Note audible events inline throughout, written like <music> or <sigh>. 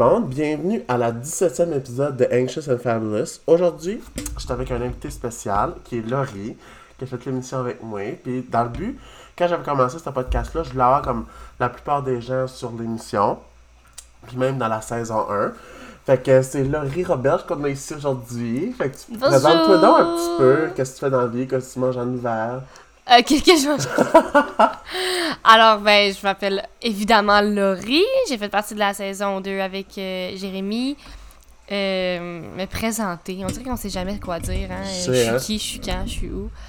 monde, bienvenue à la 17e épisode de Anxious and Fabulous. Aujourd'hui, je suis avec un invité spécial qui est Laurie, qui a fait l'émission avec moi. Puis dans le but, quand j'avais commencé ce podcast-là, je voulais avoir comme la plupart des gens sur l'émission, puis même dans la saison 1. Fait que c'est Laurie Robert qu'on a ici aujourd'hui. Fait que tu Bonjour. présente-toi donc un petit peu, qu'est-ce que tu fais dans la vie, qu'est-ce que tu manges en hiver? Euh, Qu'est-ce que je mange? <laughs> Alors, ben, je m'appelle évidemment Laurie. J'ai fait partie de la saison 2 avec euh, Jérémy. Euh, me présenter. On dirait qu'on sait jamais quoi dire. Hein? Je Euh, Je hein. suis qui, je suis quand, je suis où. <laughs>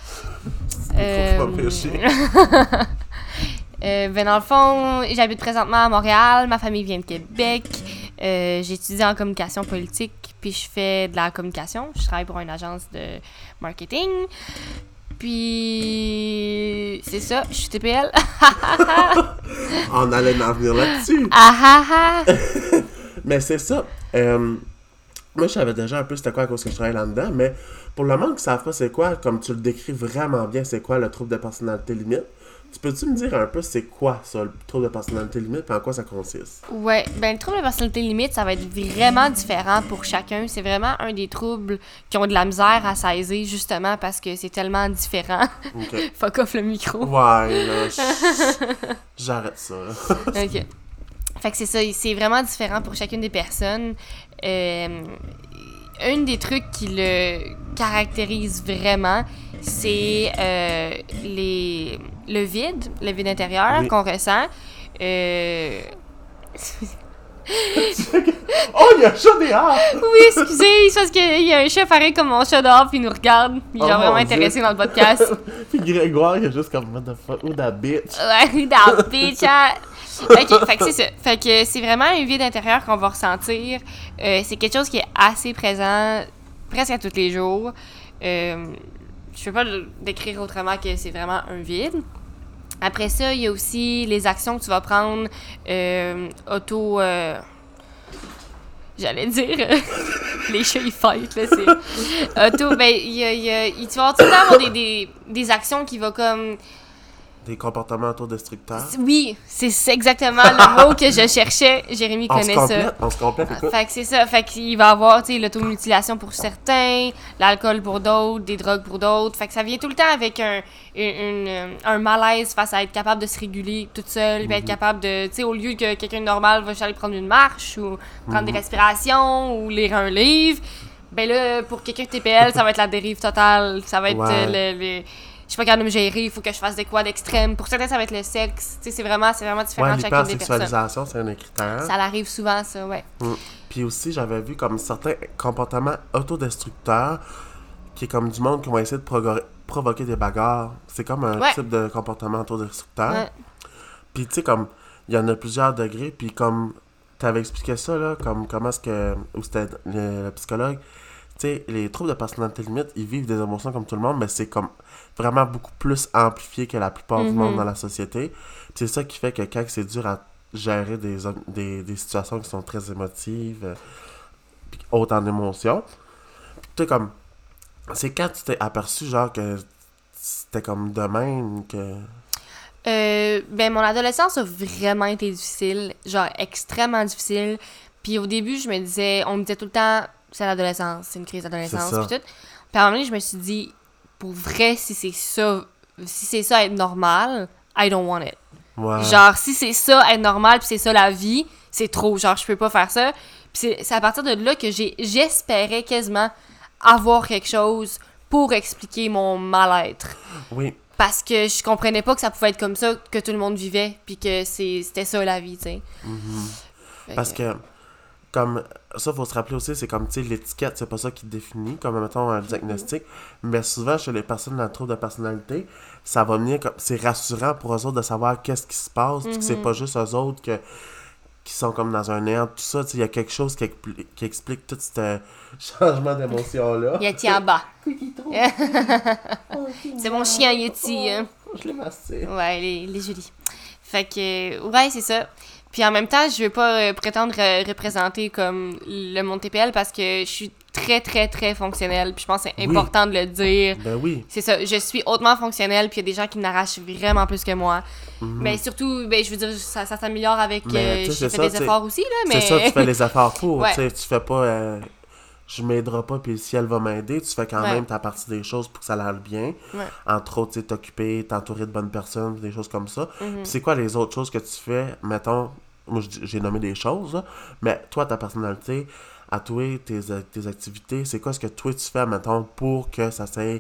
Euh, ben, dans le fond, j'habite présentement à Montréal. Ma famille vient de Québec. Euh, J'étudie en communication politique, puis je fais de la communication. Je travaille pour une agence de marketing. Puis, c'est ça, je suis TPL. On <laughs> allait en venir là-dessus. ah ah ah! <laughs> Mais c'est ça. Euh, moi, je savais déjà un peu c'était quoi à cause que je travaille là-dedans, mais pour le monde qui ne savent pas c'est quoi, comme tu le décris vraiment bien, c'est quoi le trouble de personnalité limite, tu peux-tu me dire un peu c'est quoi ça, le trouble de personnalité limite, et en quoi ça consiste? Ouais, ben le trouble de personnalité limite, ça va être vraiment différent pour chacun. C'est vraiment un des troubles qui ont de la misère à saisir, justement parce que c'est tellement différent. Ok. <laughs> Fuck off le micro. Ouais, là, <laughs> j'arrête ça. OK. Fait que c'est ça, c'est vraiment différent pour chacune des personnes. Euh, un des trucs qui le caractérise vraiment, c'est euh, les, le vide, le vide intérieur Oui. qu'on ressent. Euh, <laughs> oh, il y a un chat dehors! oui, excusez, c'est parce qu'il y a un chat pareil comme mon chat dehors, puis il nous regarde. Il est Oh vraiment Dieu. intéressé dans le podcast. <laughs> Puis Grégoire, il est juste comme, what the fuck, ou that bitch? Ouais, le bitch, hein? Ok, fait que c'est ça. Fait que c'est vraiment un vide intérieur qu'on va ressentir. Euh, c'est quelque chose qui est assez présent presque à tous les jours. Euh, je peux pas le décrire autrement que c'est vraiment un vide. Après ça, il y a aussi les actions que tu vas prendre euh, auto. euh, J'allais dire. <laughs> les chats, ils fight, là. C'est. <laughs> Auto, ben, il y a, y tu vas tout le temps avoir des, des, des actions qui vont comme. Des comportements autodestructeurs. Oui, c'est exactement le <laughs> mot que je cherchais. Jérémy On connaît ça. on se complète, écoute. Fait que c'est ça. Fait qu'il va avoir, tu sais, l'automutilation pour certains, l'alcool pour d'autres, des drogues pour d'autres. Fait que ça vient tout le temps avec un, une- une- un malaise face à être capable de se réguler toute seule, puis être capable de, tu sais, au lieu que quelqu'un de normal va aller prendre une marche ou prendre des respirations ou lire un livre, ben là, pour quelqu'un de TPL, ça va être la dérive totale. Ça va être Ouais. euh, le- le- je suis pas capable de me gérer, il faut que je fasse des quoi d'extrême. Pour certains, ça va être le sexe. Tu sais, c'est vraiment, c'est vraiment différent Ouais, de chacune des personnes. c'est un des critères. Ça l'arrive souvent, ça, ouais. Mm. Puis aussi, j'avais vu comme certains comportements autodestructeurs qui est comme du monde qui vont essayer de provoquer des bagarres. C'est comme un Ouais. type de comportement autodestructeur. Ouais. Puis tu sais, comme, il y en a plusieurs degrés. Puis comme, t'avais expliqué ça, là, comme comment est-ce que, ou c'était le, le psychologue, sais, les troubles de personnalité limite, ils vivent des émotions comme tout le monde, mais c'est comme vraiment beaucoup plus amplifié que la plupart du Mhm. monde dans la société. C'est ça qui fait que quand c'est dur à gérer des, des, des situations qui sont très émotives, euh, hautes en émotions, tu comme, c'est quand tu t'es aperçu, genre, que c'était comme de même que... Euh, ben, mon adolescence a vraiment été difficile, genre extrêmement difficile. Puis au début, je me disais, on me disait tout le temps, c'est l'adolescence, c'est une crise d'adolescence, puis tout. Puis à un moment donné, je me suis dit, pour vrai, si c'est ça, si c'est ça être normal, I don't want it. Genre, si c'est ça être normal, puis c'est ça la vie, c'est trop. Genre, je peux pas faire ça. Puis c'est- à partir de là que j'espérais quasiment avoir quelque chose pour expliquer mon mal-être. Oui, Parce que je comprenais pas que ça pouvait être comme ça que tout le monde vivait, puis que c'était ça la vie, tu sais. Fait Parce que, comme, ça, faut se rappeler aussi, c'est comme, tu sais, l'étiquette, c'est pas ça qui définit, comme, mettons, un diagnostic. Mais souvent, chez les personnes dans le trouble de personnalité, ça va venir comme, c'est rassurant pour eux autres de savoir qu'est-ce qui se passe, puis que c'est pas juste eux autres que, qui sont comme dans un néant, tout ça, tu sais, il y a quelque chose qui, expli- qui explique tout ce changement d'émotion-là. Yeti en bas. c'est mon chien Yeti, hein. Je l'ai massé. Ouais, les, les jolis. Fait que, ouais, c'est ça. Puis en même temps, je veux pas euh, prétendre euh, représenter comme le monde TPL parce que je suis très, très, très fonctionnelle. Puis je pense que c'est important de le dire. Ben oui. C'est ça, je suis hautement fonctionnelle, puis il y a des gens qui m'arrachent vraiment plus que moi. Mais surtout, ben, je veux dire, ça, ça s'améliore avec. Mhm. Mais, euh, c'est fait ça, des efforts aussi, là, mais. C'est ça, tu fais les efforts pour. <laughs> Ouais. Tu fais pas. euh, je m'aiderai pas, puis si elle va m'aider, tu fais quand Ouais. même ta partie des choses pour que ça aille bien. Ouais. Entre autres, tu sais, t'occuper, t'entourer de bonnes personnes, des choses comme ça. Mhm. Puis c'est quoi les autres choses que tu fais, mettons, moi j'ai nommé des choses, là, mais toi, ta personnalité, à toi, tes, tes activités, c'est quoi ce que toi tu fais, mettons, pour que ça soit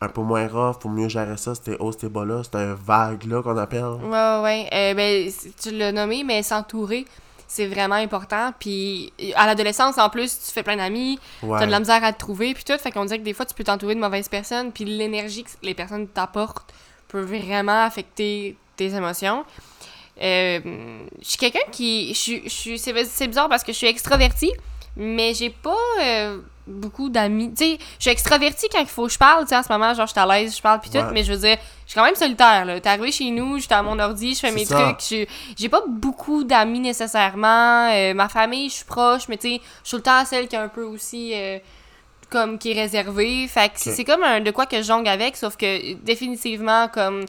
un peu moins rough, pour mieux gérer ça, c'était haut, c'était bas là, un vague là qu'on appelle. Ouais, ouais, ouais. Euh, ben, tu l'as nommé, mais s'entourer, c'est vraiment important. Puis à l'adolescence, en plus, tu fais plein d'amis, Ouais. t'as de la misère à te trouver, puis tout. Fait qu'on dirait que des fois, tu peux t'entourer de mauvaises personnes, puis l'énergie que les personnes t'apportent peut vraiment affecter tes émotions. Euh, je suis quelqu'un qui. Je c'est bizarre parce que je suis extravertie, mais j'ai pas euh, beaucoup d'amis. Tu sais, je suis extravertie quand il faut que je parle. Tu sais, en ce moment, genre, je suis à l'aise, je parle, puis tout, Ouais. mais je veux dire, je suis quand même solitaire, là. T'es arrivé chez nous, j'étais à mon ordi, je fais mes ça. trucs. je- J'ai pas beaucoup d'amis nécessairement. Euh, ma famille, je suis proche, mais tu sais, je suis le temps celle qui est un peu aussi. euh, comme qui est réservée. Fait que c'est comme un de quoi que je jongle avec, sauf que définitivement, comme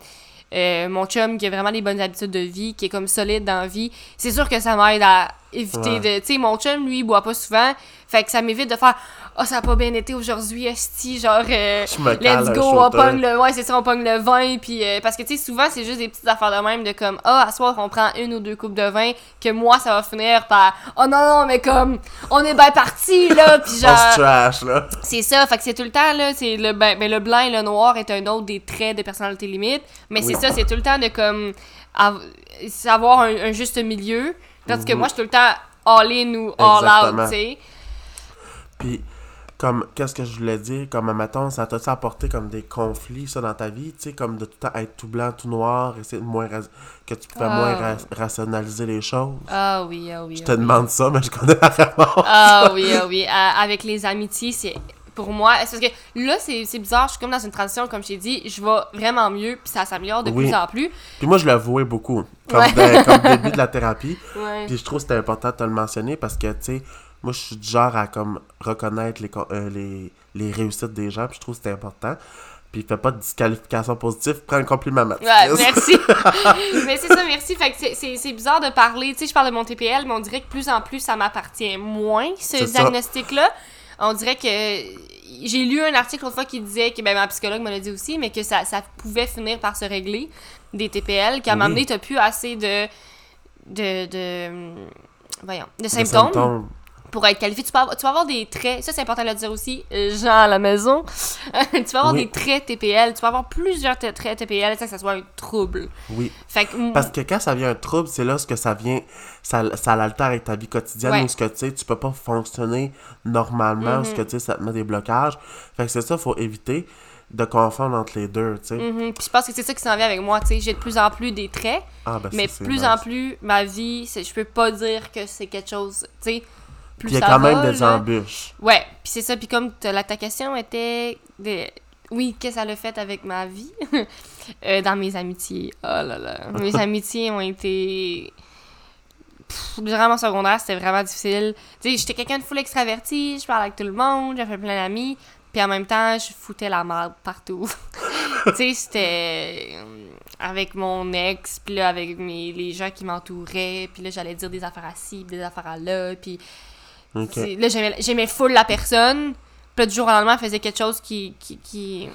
euh, mon chum qui a vraiment des bonnes habitudes de vie, qui est comme solide dans la vie, c'est sûr que ça m'aide à éviter Ouais. de. Tu sais, mon chum, lui, il boit pas souvent. Fait que ça m'évite de faire Oh, ça a pas bien été aujourd'hui, esti, genre, euh, let's go, on pogne le. Ouais, c'est ça, on pogne le vin. Puis, euh, parce que, tu sais, souvent, c'est juste des petites affaires de même de comme Ah, à soir, on prend une ou deux coupes de vin, que moi, ça va finir par Oh non, non, mais comme, on est bien parti, là. Puis, On genre. se trash là. C'est ça, fait que c'est tout le temps, là, c'est le, ben, ben, le blanc et le noir est un autre des traits de personnalité limite, mais Oui. c'est ça, c'est tout le temps de, comme, av- savoir un, un juste milieu, tandis que Mhm. moi, je suis tout le temps all-in ou all-out, tu sais. Puis, comme, qu'est-ce que je voulais dire? Comme, mettons, ça t'a-tu apporté comme des conflits, ça, dans ta vie? Tu sais, comme de tout le temps être tout blanc, tout noir, essayer de moins. que tu pouvais Ah. moins ra- rationaliser les choses? Ah oui, ah oui. Je ah te oui. demande ça, mais je connais la réponse. Ah oui, ah oui. À- avec les amitiés, c'est. Pour moi, c'est parce que là, c'est bizarre, je suis comme dans une transition, comme je t'ai dit, je vais vraiment mieux, puis ça s'améliore de Oui. plus en plus. Puis moi, je le vouais beaucoup. Comme, Ouais. de- comme début de la thérapie. <laughs> Ouais. Puis je trouve que c'était important de te le mentionner parce que, tu sais, moi, je suis du genre à comme reconnaître les, euh, les, les réussites des gens. Puis je trouve que c'était important. Puis fais pas de disqualification positive, prends un compliment. Ouais, <laughs> merci. <laughs> mais c'est ça, merci. Fait que c'est- bizarre de parler. Tu sais, je parle de mon TPL, mais on dirait que plus en plus, ça m'appartient moins, ce diagnostic-là. On dirait que. J'ai lu un article l'autre fois qui disait, que ben, ma psychologue me l'a dit aussi, mais que ça, ça pouvait finir par se régler, des TPL, qu'à un Oui. moment donné, t'as plus assez de. de. de. voyons, de symptômes pour être qualifié. Tu peux, avoir, tu peux avoir des traits, ça c'est important de le dire aussi, gens à la maison. <laughs> tu peux avoir Oui. des traits TPL, tu peux avoir plusieurs traits TPL sans que ça soit un trouble. Oui. Fait que, mm, Parce que quand ça vient un trouble, c'est là ce que ça vient, ça, ça l'altère avec ta vie quotidienne Ouais. ou ce que tu sais, tu peux pas fonctionner normalement ou ce que tu sais, ça te met des blocages. Fait que c'est ça, faut éviter de confondre entre les deux, tu sais. mhm. Puis je pense que c'est ça qui s'en vient avec moi, tu sais. J'ai de plus en plus des traits, Ah, ben, mais ça, plus nice. en plus, ma vie, je peux pas dire que c'est quelque chose, tu sais. Plus Puis il y a quand même des là. embûches. Ouais, puis c'est ça. Puis comme la, ta question était. Oui, qu'est-ce que ça a fait avec ma vie? <laughs> Euh, dans mes amitiés. Oh là là. Mes <laughs> amitiés ont été. Pff, durant mon secondaire, c'était vraiment difficile. Tu sais, j'étais quelqu'un de full extraverti, je parlais avec tout le monde, j'avais plein d'amis. Puis en même temps, je foutais la merde partout. <laughs> tu sais, c'était euh, avec mon ex, puis là, avec mes, les gens qui m'entouraient, puis là, j'allais dire des affaires à ci, puis des affaires à là, puis Là, j'aimais, full la personne. Puis du jour au lendemain, elle faisait quelque chose qui, qui, qui,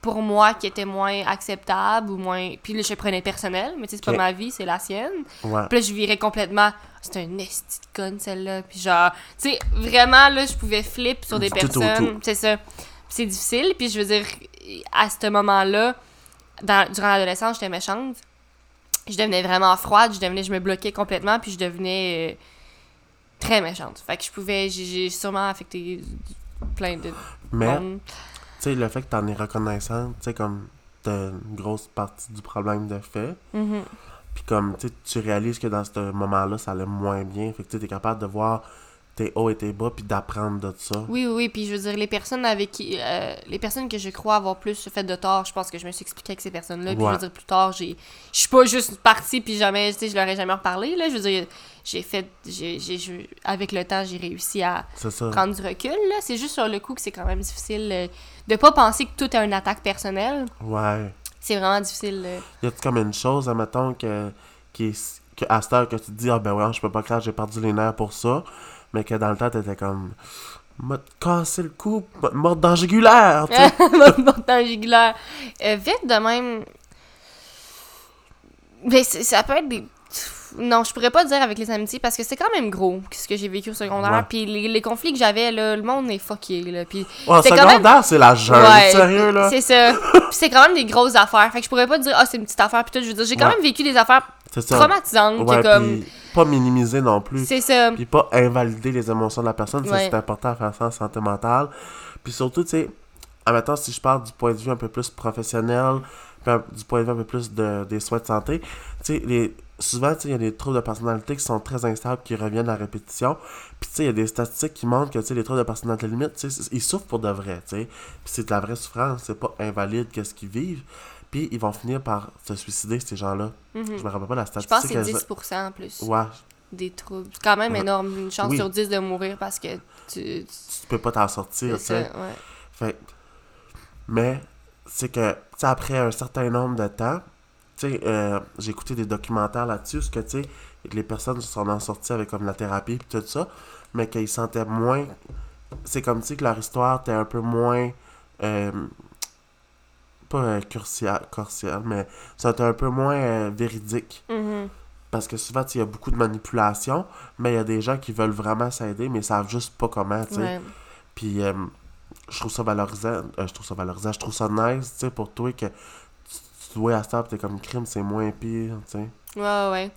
pour moi, qui était moins acceptable ou moins... Puis là, je prenais personnel, mais tu sais, c'est pas ma vie, c'est la sienne. Ouais. Puis là, je virais complètement... C'est un esti de conne, celle-là. Puis genre, tu sais, vraiment, là, je pouvais flip sur des tout personnes. C'est ça. C'est difficile. Puis je veux dire, à ce moment-là, durant l'adolescence, j'étais méchante. Je devenais vraiment froide. Je devenais... Je me bloquais complètement. Puis je devenais... euh, très méchante. Fait que je pouvais, j'ai- sûrement affecté plein de Mais, tu sais, le fait que t'en es reconnaissant, tu sais, comme t'as une grosse partie du problème de fait. Mhm. Puis comme, tu tu réalises que dans ce moment-là, ça allait moins bien. Fait que tu es capable de voir tes hauts et tes bas, puis d'apprendre de ça. Oui, oui, oui. Puis je veux dire, les personnes avec qui. euh, les personnes que je crois avoir plus fait de tort, je pense que je me suis expliqué avec ces personnes-là. Puis je veux dire, plus tard, j'ai. Je suis pas juste partie, puis jamais, tu sais, je leur ai jamais reparlé, là. Je veux dire, j'ai fait, j'ai, j'ai- avec le temps, j'ai réussi à prendre du recul. Là. C'est juste sur le coup que c'est quand même difficile euh, de pas penser que tout est une attaque personnelle. Ouais. C'est vraiment difficile. euh. Y a-tu comme une chose, admettons, que, qui est, que à cette heure que tu te dis, ah ben ouais, je peux pas croire, j'ai perdu les nerfs pour ça, mais que dans le temps, t'étais comme, m'a cassé le cou, m'a mort dans jugulaire, tu sais. <laughs> Jugulaire. Euh, vite de même. Mais ça peut être des. Non, je pourrais pas dire avec les amitiés parce que c'est quand même gros ce que j'ai vécu au secondaire. Puis les, les conflits que j'avais, là, le monde est fucké. Là. Puis Ouais, c'est quand secondaire, c'est la jungle, Ouais, sérieux, là. C'est ça. <laughs> Puis c'est quand même des grosses affaires. Fait que je pourrais pas dire, ah, c'est une petite affaire. Puis tout, je veux dire, j'ai quand Ouais. même vécu des affaires C'est ça. traumatisantes. Ouais, comme. pas minimiser non plus. C'est ça. Puis pas invalider les émotions de la personne, c'est important à faire ça en santé mentale. Puis surtout, tu sais, admettons, si je parle du point de vue un peu plus professionnel, du point de vue un peu plus de, des soins de santé, tu sais, les... souvent, il y a des troubles de personnalité qui sont très instables, qui reviennent à répétition. Puis, tu sais, il y a des statistiques qui montrent que, tu sais, les troubles de personnalité limite, ils souffrent pour de vrai, tu sais. Puis c'est de la vraie souffrance, c'est pas invalide qu'est-ce qu'ils vivent. Puis ils vont finir par se suicider, ces gens-là. Mhm. Je me rappelle pas la Je pense statistique. que c'est elle- 10% en plus Ouais, des troubles. C'est quand même Ouais. énorme. Une chance Oui. sur 10 de mourir parce que tu. tu- tu peux pas t'en sortir, c'est tu sais. ouais. Fait, mais c'est que, après un certain nombre de temps, tu sais, euh, j'ai écouté des documentaires là-dessus, ce que, tu sais, les personnes se sont en sorties avec comme la thérapie et tout ça, mais qu'ils sentaient moins. C'est comme si que leur histoire était un peu moins. euh, pas euh, cursial, corsial, mais c'était un peu moins euh, véridique. Mhm. Parce que souvent, il y a beaucoup de manipulation, mais il y a des gens qui veulent vraiment s'aider, mais ils savent juste pas comment, tu sais. Ouais. Puis euh, je trouve ça valorisant. je trouve ça valorisant. Je trouve ça nice, tu sais, pour toi que tu, tu dois à ça, t'es comme crime, c'est moins pire, tu sais. Ouais, ouais.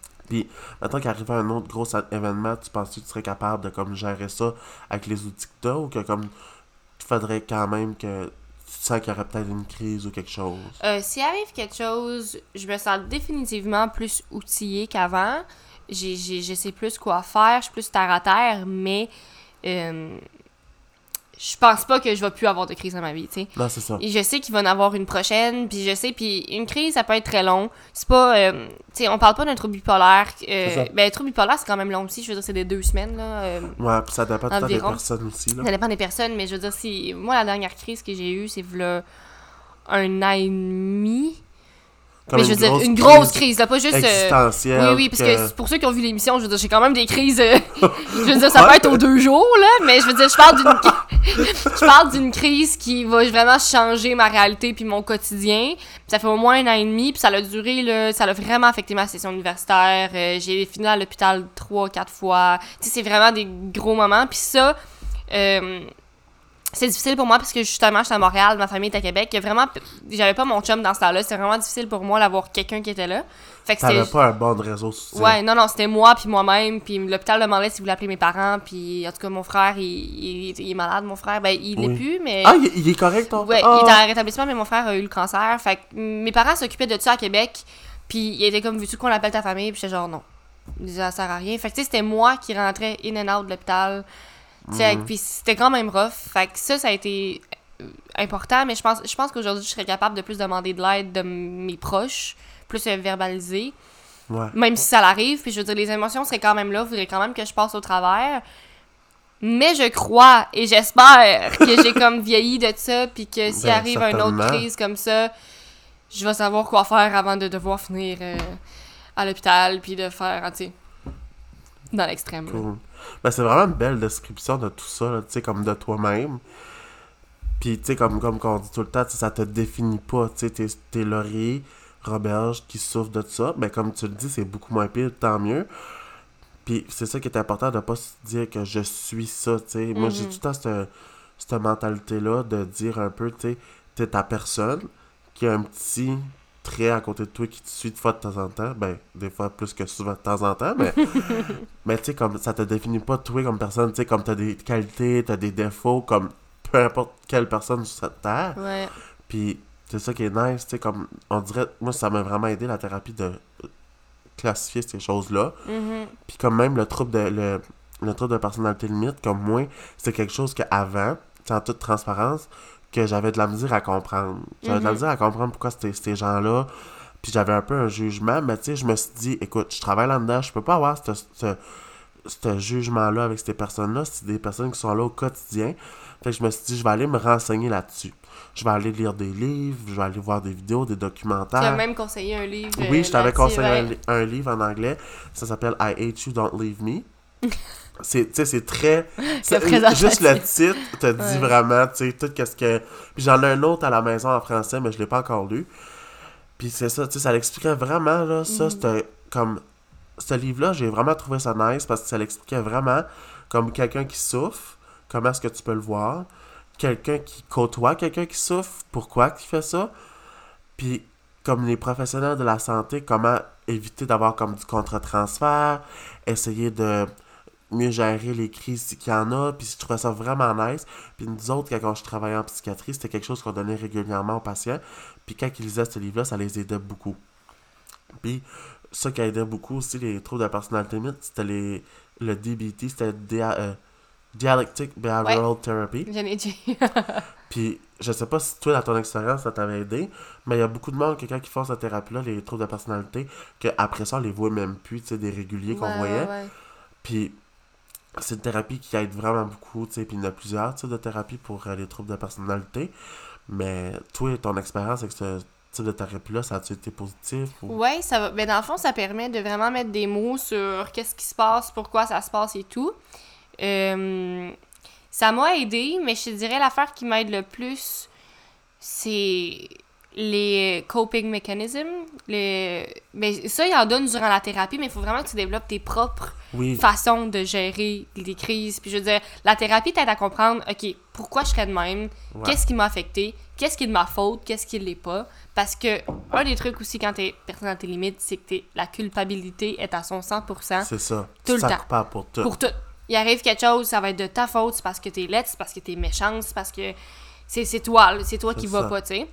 Maintenant qu'arrive un autre gros événement, tu penses que tu serais capable de comme gérer ça avec les outils que t'as ou que comme il faudrait quand même que tu sens qu'il y aurait peut-être une crise ou quelque chose? Euh, S'il arrive quelque chose, je me sens définitivement plus outillée qu'avant. Je sais plus quoi faire, je suis plus terre à terre, mais euh, je pense pas que je vais plus avoir de crise dans ma vie, tu sais. Non, c'est ça. Et je sais qu'il va en avoir une prochaine, puis je sais, puis une crise, ça peut être très long. C'est pas, euh, tu sais, on parle pas d'un trouble bipolaire. euh, ben, un trouble bipolaire, c'est quand même long aussi. Je veux dire, c'est des deux semaines, là. euh, Ouais, pis ça dépend temps des personnes aussi, là. ça dépend des personnes, mais je veux dire, si. Moi, la dernière crise que j'ai eue, c'est là un an et demi. Comme mais je veux dire, une grosse crise, là, pas juste. euh, existentielle. oui, oui, parce que pour ceux qui ont vu l'émission, je veux dire, j'ai quand même des crises. euh, <laughs> je veux dire, ça peut être aux deux jours, là, mais je veux dire, je parle d'une. <laughs> je parle d'une crise qui va vraiment changer ma réalité puis mon quotidien. Puis ça fait au moins un an et demi, puis ça a duré, là, ça a vraiment affecté ma session universitaire. Euh, j'ai fini à l'hôpital trois, quatre fois. Tu sais, c'est vraiment des gros moments. Puis ça, euh, c'est difficile pour moi parce que justement, j'étais à Montréal, ma famille est à Québec. Vraiment, j'avais pas mon chum dans ce temps-là. C'était vraiment difficile pour moi d'avoir quelqu'un qui était là. Fait que T'avais pas un bon réseau social. Ouais, non, non, c'était moi puis moi-même. Puis l'hôpital demandait s'il voulait appeler mes parents. Puis en tout cas, mon frère, il, il- il est malade, mon frère. Ben, il l'est Oui. plus, mais. Ah, il, il est correct, ton Ouais, Ah! il était en rétablissement, mais mon frère a eu le cancer. Fait que mes parents s'occupaient de ça à Québec. Puis il était comme, veux-tu qu'on appelle ta famille? Puis j'étais genre, non. Ça sert à rien. Fait que tu sais, c'était moi qui rentrais in and out de l'hôpital. Mhm. Puis c'était quand même rough. Fait que ça, ça a été euh, important. Mais je pense, je pense qu'aujourd'hui, je serais capable de plus demander de l'aide de mes proches, plus euh, verbaliser. Ouais. Même si ça l'arrive, puis je veux dire, les émotions seraient quand même là, faudrait quand même que je passe au travers. Mais je crois et j'espère que <laughs> j'ai comme vieilli de ça, puis que s'il Ben, arrive une autre crise comme ça, je vais savoir quoi faire avant de devoir finir euh, à l'hôpital, puis de faire, tu sais, dans l'extrême. Cool. Ben, c'est vraiment une belle description de tout ça, tu sais, comme de toi-même. Puis, tu sais, comme, comme qu'on dit tout le temps, ça te définit pas. Tu sais, t'es, t'es Laurier, Roberge qui souffre de ça. Ben, comme tu le dis, c'est beaucoup moins pire, tant mieux. Puis, c'est ça qui est important de pas se dire que je suis ça, tu sais. Moi, j'ai Mhm. tout le temps cette, cette mentalité-là de dire un peu, tu sais, t'es ta personne qui a un petit trait à côté de toi qui te suit de fois de temps en temps. Ben, des fois plus que souvent de temps en temps, mais. <laughs> Mais tu sais, comme ça te définit pas toi comme personne, tu sais, comme t'as des qualités, t'as des défauts, comme peu importe quelle personne sur cette terre. Ouais. Puis c'est ça qui est nice, tu sais, comme on dirait, moi ça m'a vraiment aidé la thérapie de classifier ces choses-là. Mhm. Puis comme même le trouble de le, le trouble de personnalité limite, comme moi, c'est quelque chose qu'avant, en toute transparence, que j'avais de la misère à comprendre. J'avais de la Mhm. misère à comprendre pourquoi c'était ces gens-là Puis j'avais un peu un jugement, mais tu sais, je me suis dit, écoute, je travaille là-dedans, je peux pas avoir ce, ce, ce jugement-là avec ces personnes-là. C'est des personnes qui sont là au quotidien. Fait que je me suis dit, je vais aller me renseigner là-dessus. Je vais aller lire des livres, je vais aller voir des vidéos, des documentaires. Tu as même conseillé un livre. Oui, je t'avais conseillé un livre en anglais. Ça s'appelle I Hate You, Don't Leave Me. <laughs> c'est, tu sais, c'est très. juste le titre te dit Ouais. vraiment, tu sais, tout qu'est-ce que. Puis j'en ai un autre à la maison en français, mais je l'ai pas encore lu. Puis c'est ça, tu sais, ça l'expliquait vraiment, là. Ça, Mhm. c'était comme. Ce livre-là, j'ai vraiment trouvé ça nice parce que ça l'expliquait vraiment comme quelqu'un qui souffre, comment est-ce que tu peux le voir. Quelqu'un qui côtoie quelqu'un qui souffre, pourquoi il fait ça. Puis, comme les professionnels de la santé, comment éviter d'avoir comme du contre-transfert, essayer de mieux gérer les crises qu'il y en a. Puis, je trouvais ça vraiment nice. Puis, nous autres, quand je travaillais en psychiatrie, c'était quelque chose qu'on donnait régulièrement aux patients. Puis, quand ils lisaient ce livre-là, ça les aidait beaucoup. Puis, ça qui aidait beaucoup aussi, les troubles de personnalité multiple, c'était les, le DBT, c'était dia- euh, Dialectic Behavioral Therapy. J'en ai dit. <laughs> <laughs> Puis, je sais pas si toi, dans ton expérience, ça t'avait aidé, mais il y a beaucoup de monde, que quand ils font cette thérapie-là, les troubles de personnalité, qu'après ça, on les voit même plus, tu sais, des réguliers qu'on Ouais, voyait. Puis, c'est une thérapie qui aide vraiment beaucoup, tu sais, puis il y a plusieurs types de thérapies pour euh, les troubles de personnalité. Mais toi, ton expérience avec ce type de thérapie-là, ça a-tu été positif? Ou... Ouais, ça va. Ben, dans le fond, ça permet de vraiment mettre des mots sur qu'est-ce qui se passe, pourquoi ça se passe et tout. Ça m'a aidé, mais je dirais l'affaire qui m'aide le plus, c'est les coping mechanisms. Les... Ben, ça, il en donne durant la thérapie, mais il faut vraiment que tu développes tes propres Oui, façons de gérer les crises. Puis je veux dire, la thérapie t'aide à comprendre, OK, pourquoi je serais de même? Ouais. Qu'est-ce qui m'a affecté? Qu'est-ce qui est de ma faute? Qu'est-ce qui ne l'est pas? Parce que un des trucs aussi quand t'es personne à tes limites, c'est que t'es- la culpabilité est à son 100% c'est ça. tout le temps. pour tout. pour tout. Il arrive quelque chose, ça va être de ta faute, c'est parce que t'es laide, c'est parce que t'es méchante, c'est parce que c'est c'est toi, c'est toi qui va pas, tu sais.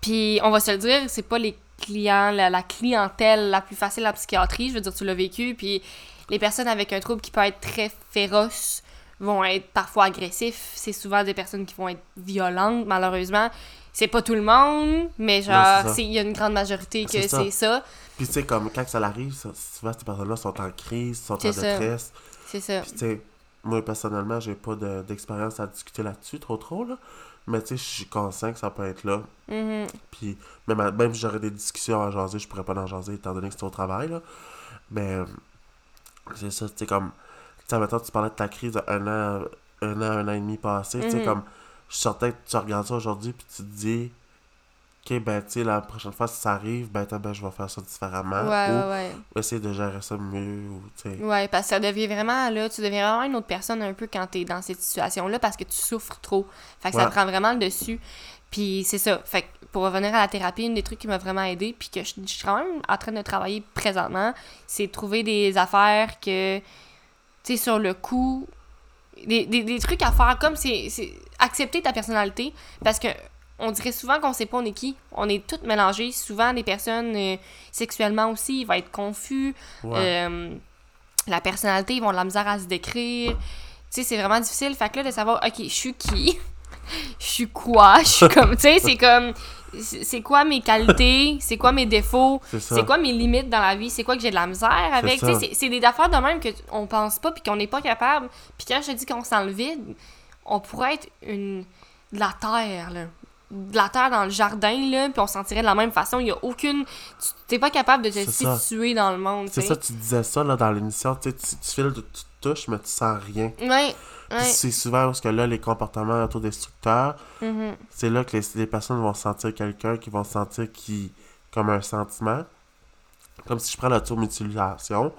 Puis on va se le dire, c'est pas les clients, la, la clientèle la plus facile en psychiatrie, je veux dire, tu l'as vécu, puis les personnes avec un trouble qui peut être très féroce vont être parfois agressifs, c'est souvent des personnes qui vont être violentes, malheureusement. C'est pas tout le monde, mais genre, il y a une grande majorité que C'est ça. Puis tu sais, comme quand ça arrive, souvent ces personnes-là sont en crise, sont en détresse. C'est ça. Puis tu sais, moi personnellement, j'ai pas de- d'expérience à discuter là-dessus trop trop là. Mais tu sais, je suis conscient que ça peut être là. Mhm. Puis même, à- même si j'aurais des discussions à jaser, je pourrais pas en jaser étant donné que c'est au travail là. Mais c'est ça, tu sais, comme. Tu sais, maintenant tu parlais de ta crise de un an, un an, un an et demi passé. Tu sais, Mhm. comme. Je sortais, tu regardes ça aujourd'hui, puis tu te dis. Ok, ben, tu sais, la prochaine fois, si ça arrive, ben, ben, je vais faire ça différemment. Ouais, ou ouais, ouais. essayer de gérer ça mieux, ou, tu sais. Ouais, parce que ça devient vraiment, là, tu deviens vraiment une autre personne un peu quand t'es dans cette situation-là parce que tu souffres trop. Fait que ça Ouais. prend vraiment le dessus. Puis c'est ça. Fait que pour revenir à la thérapie, une des trucs qui m'a vraiment aidé, puis que je, je suis quand même en train de travailler présentement, c'est de trouver des affaires que, tu sais, sur le coup, des, des, des trucs à faire comme c'est c'est accepter ta personnalité parce que on dirait souvent qu'on sait pas on est qui. On est toutes mélangées. Souvent, des personnes euh, sexuellement aussi, ils vont être confus. Ouais. Euh, la personnalité, ils vont de la misère à se décrire. Tu sais, c'est vraiment difficile. Fait que là, de savoir, OK, je suis qui? <laughs> Je suis quoi? <laughs> Je suis comme, tu sais, c'est comme, c'est quoi mes qualités? C'est quoi mes défauts? C'est quoi mes limites dans la vie? C'est quoi que j'ai de la misère avec? Tu sais, ça. c'est- c'est des affaires de même qu'on pense pas puis qu'on n'est pas capable. Puis quand je te dis qu'on sent le vide, on pourrait être une de la terre, là. De la terre dans le jardin, là, puis on se sentirait de la même façon. Il y a aucune... Tu t'es pas capable de te ça. situer dans le monde, C'est ça, tu disais ça là, dans l'émission. Tu, tu, tu files, tu, touches, mais tu sens rien. Puis ouais. C'est souvent parce que là, les comportements autodestructeurs, mhm. c'est là que les, les personnes vont sentir quelqu'un qui vont sentir qui comme un sentiment. Comme si je prends l'automutilation.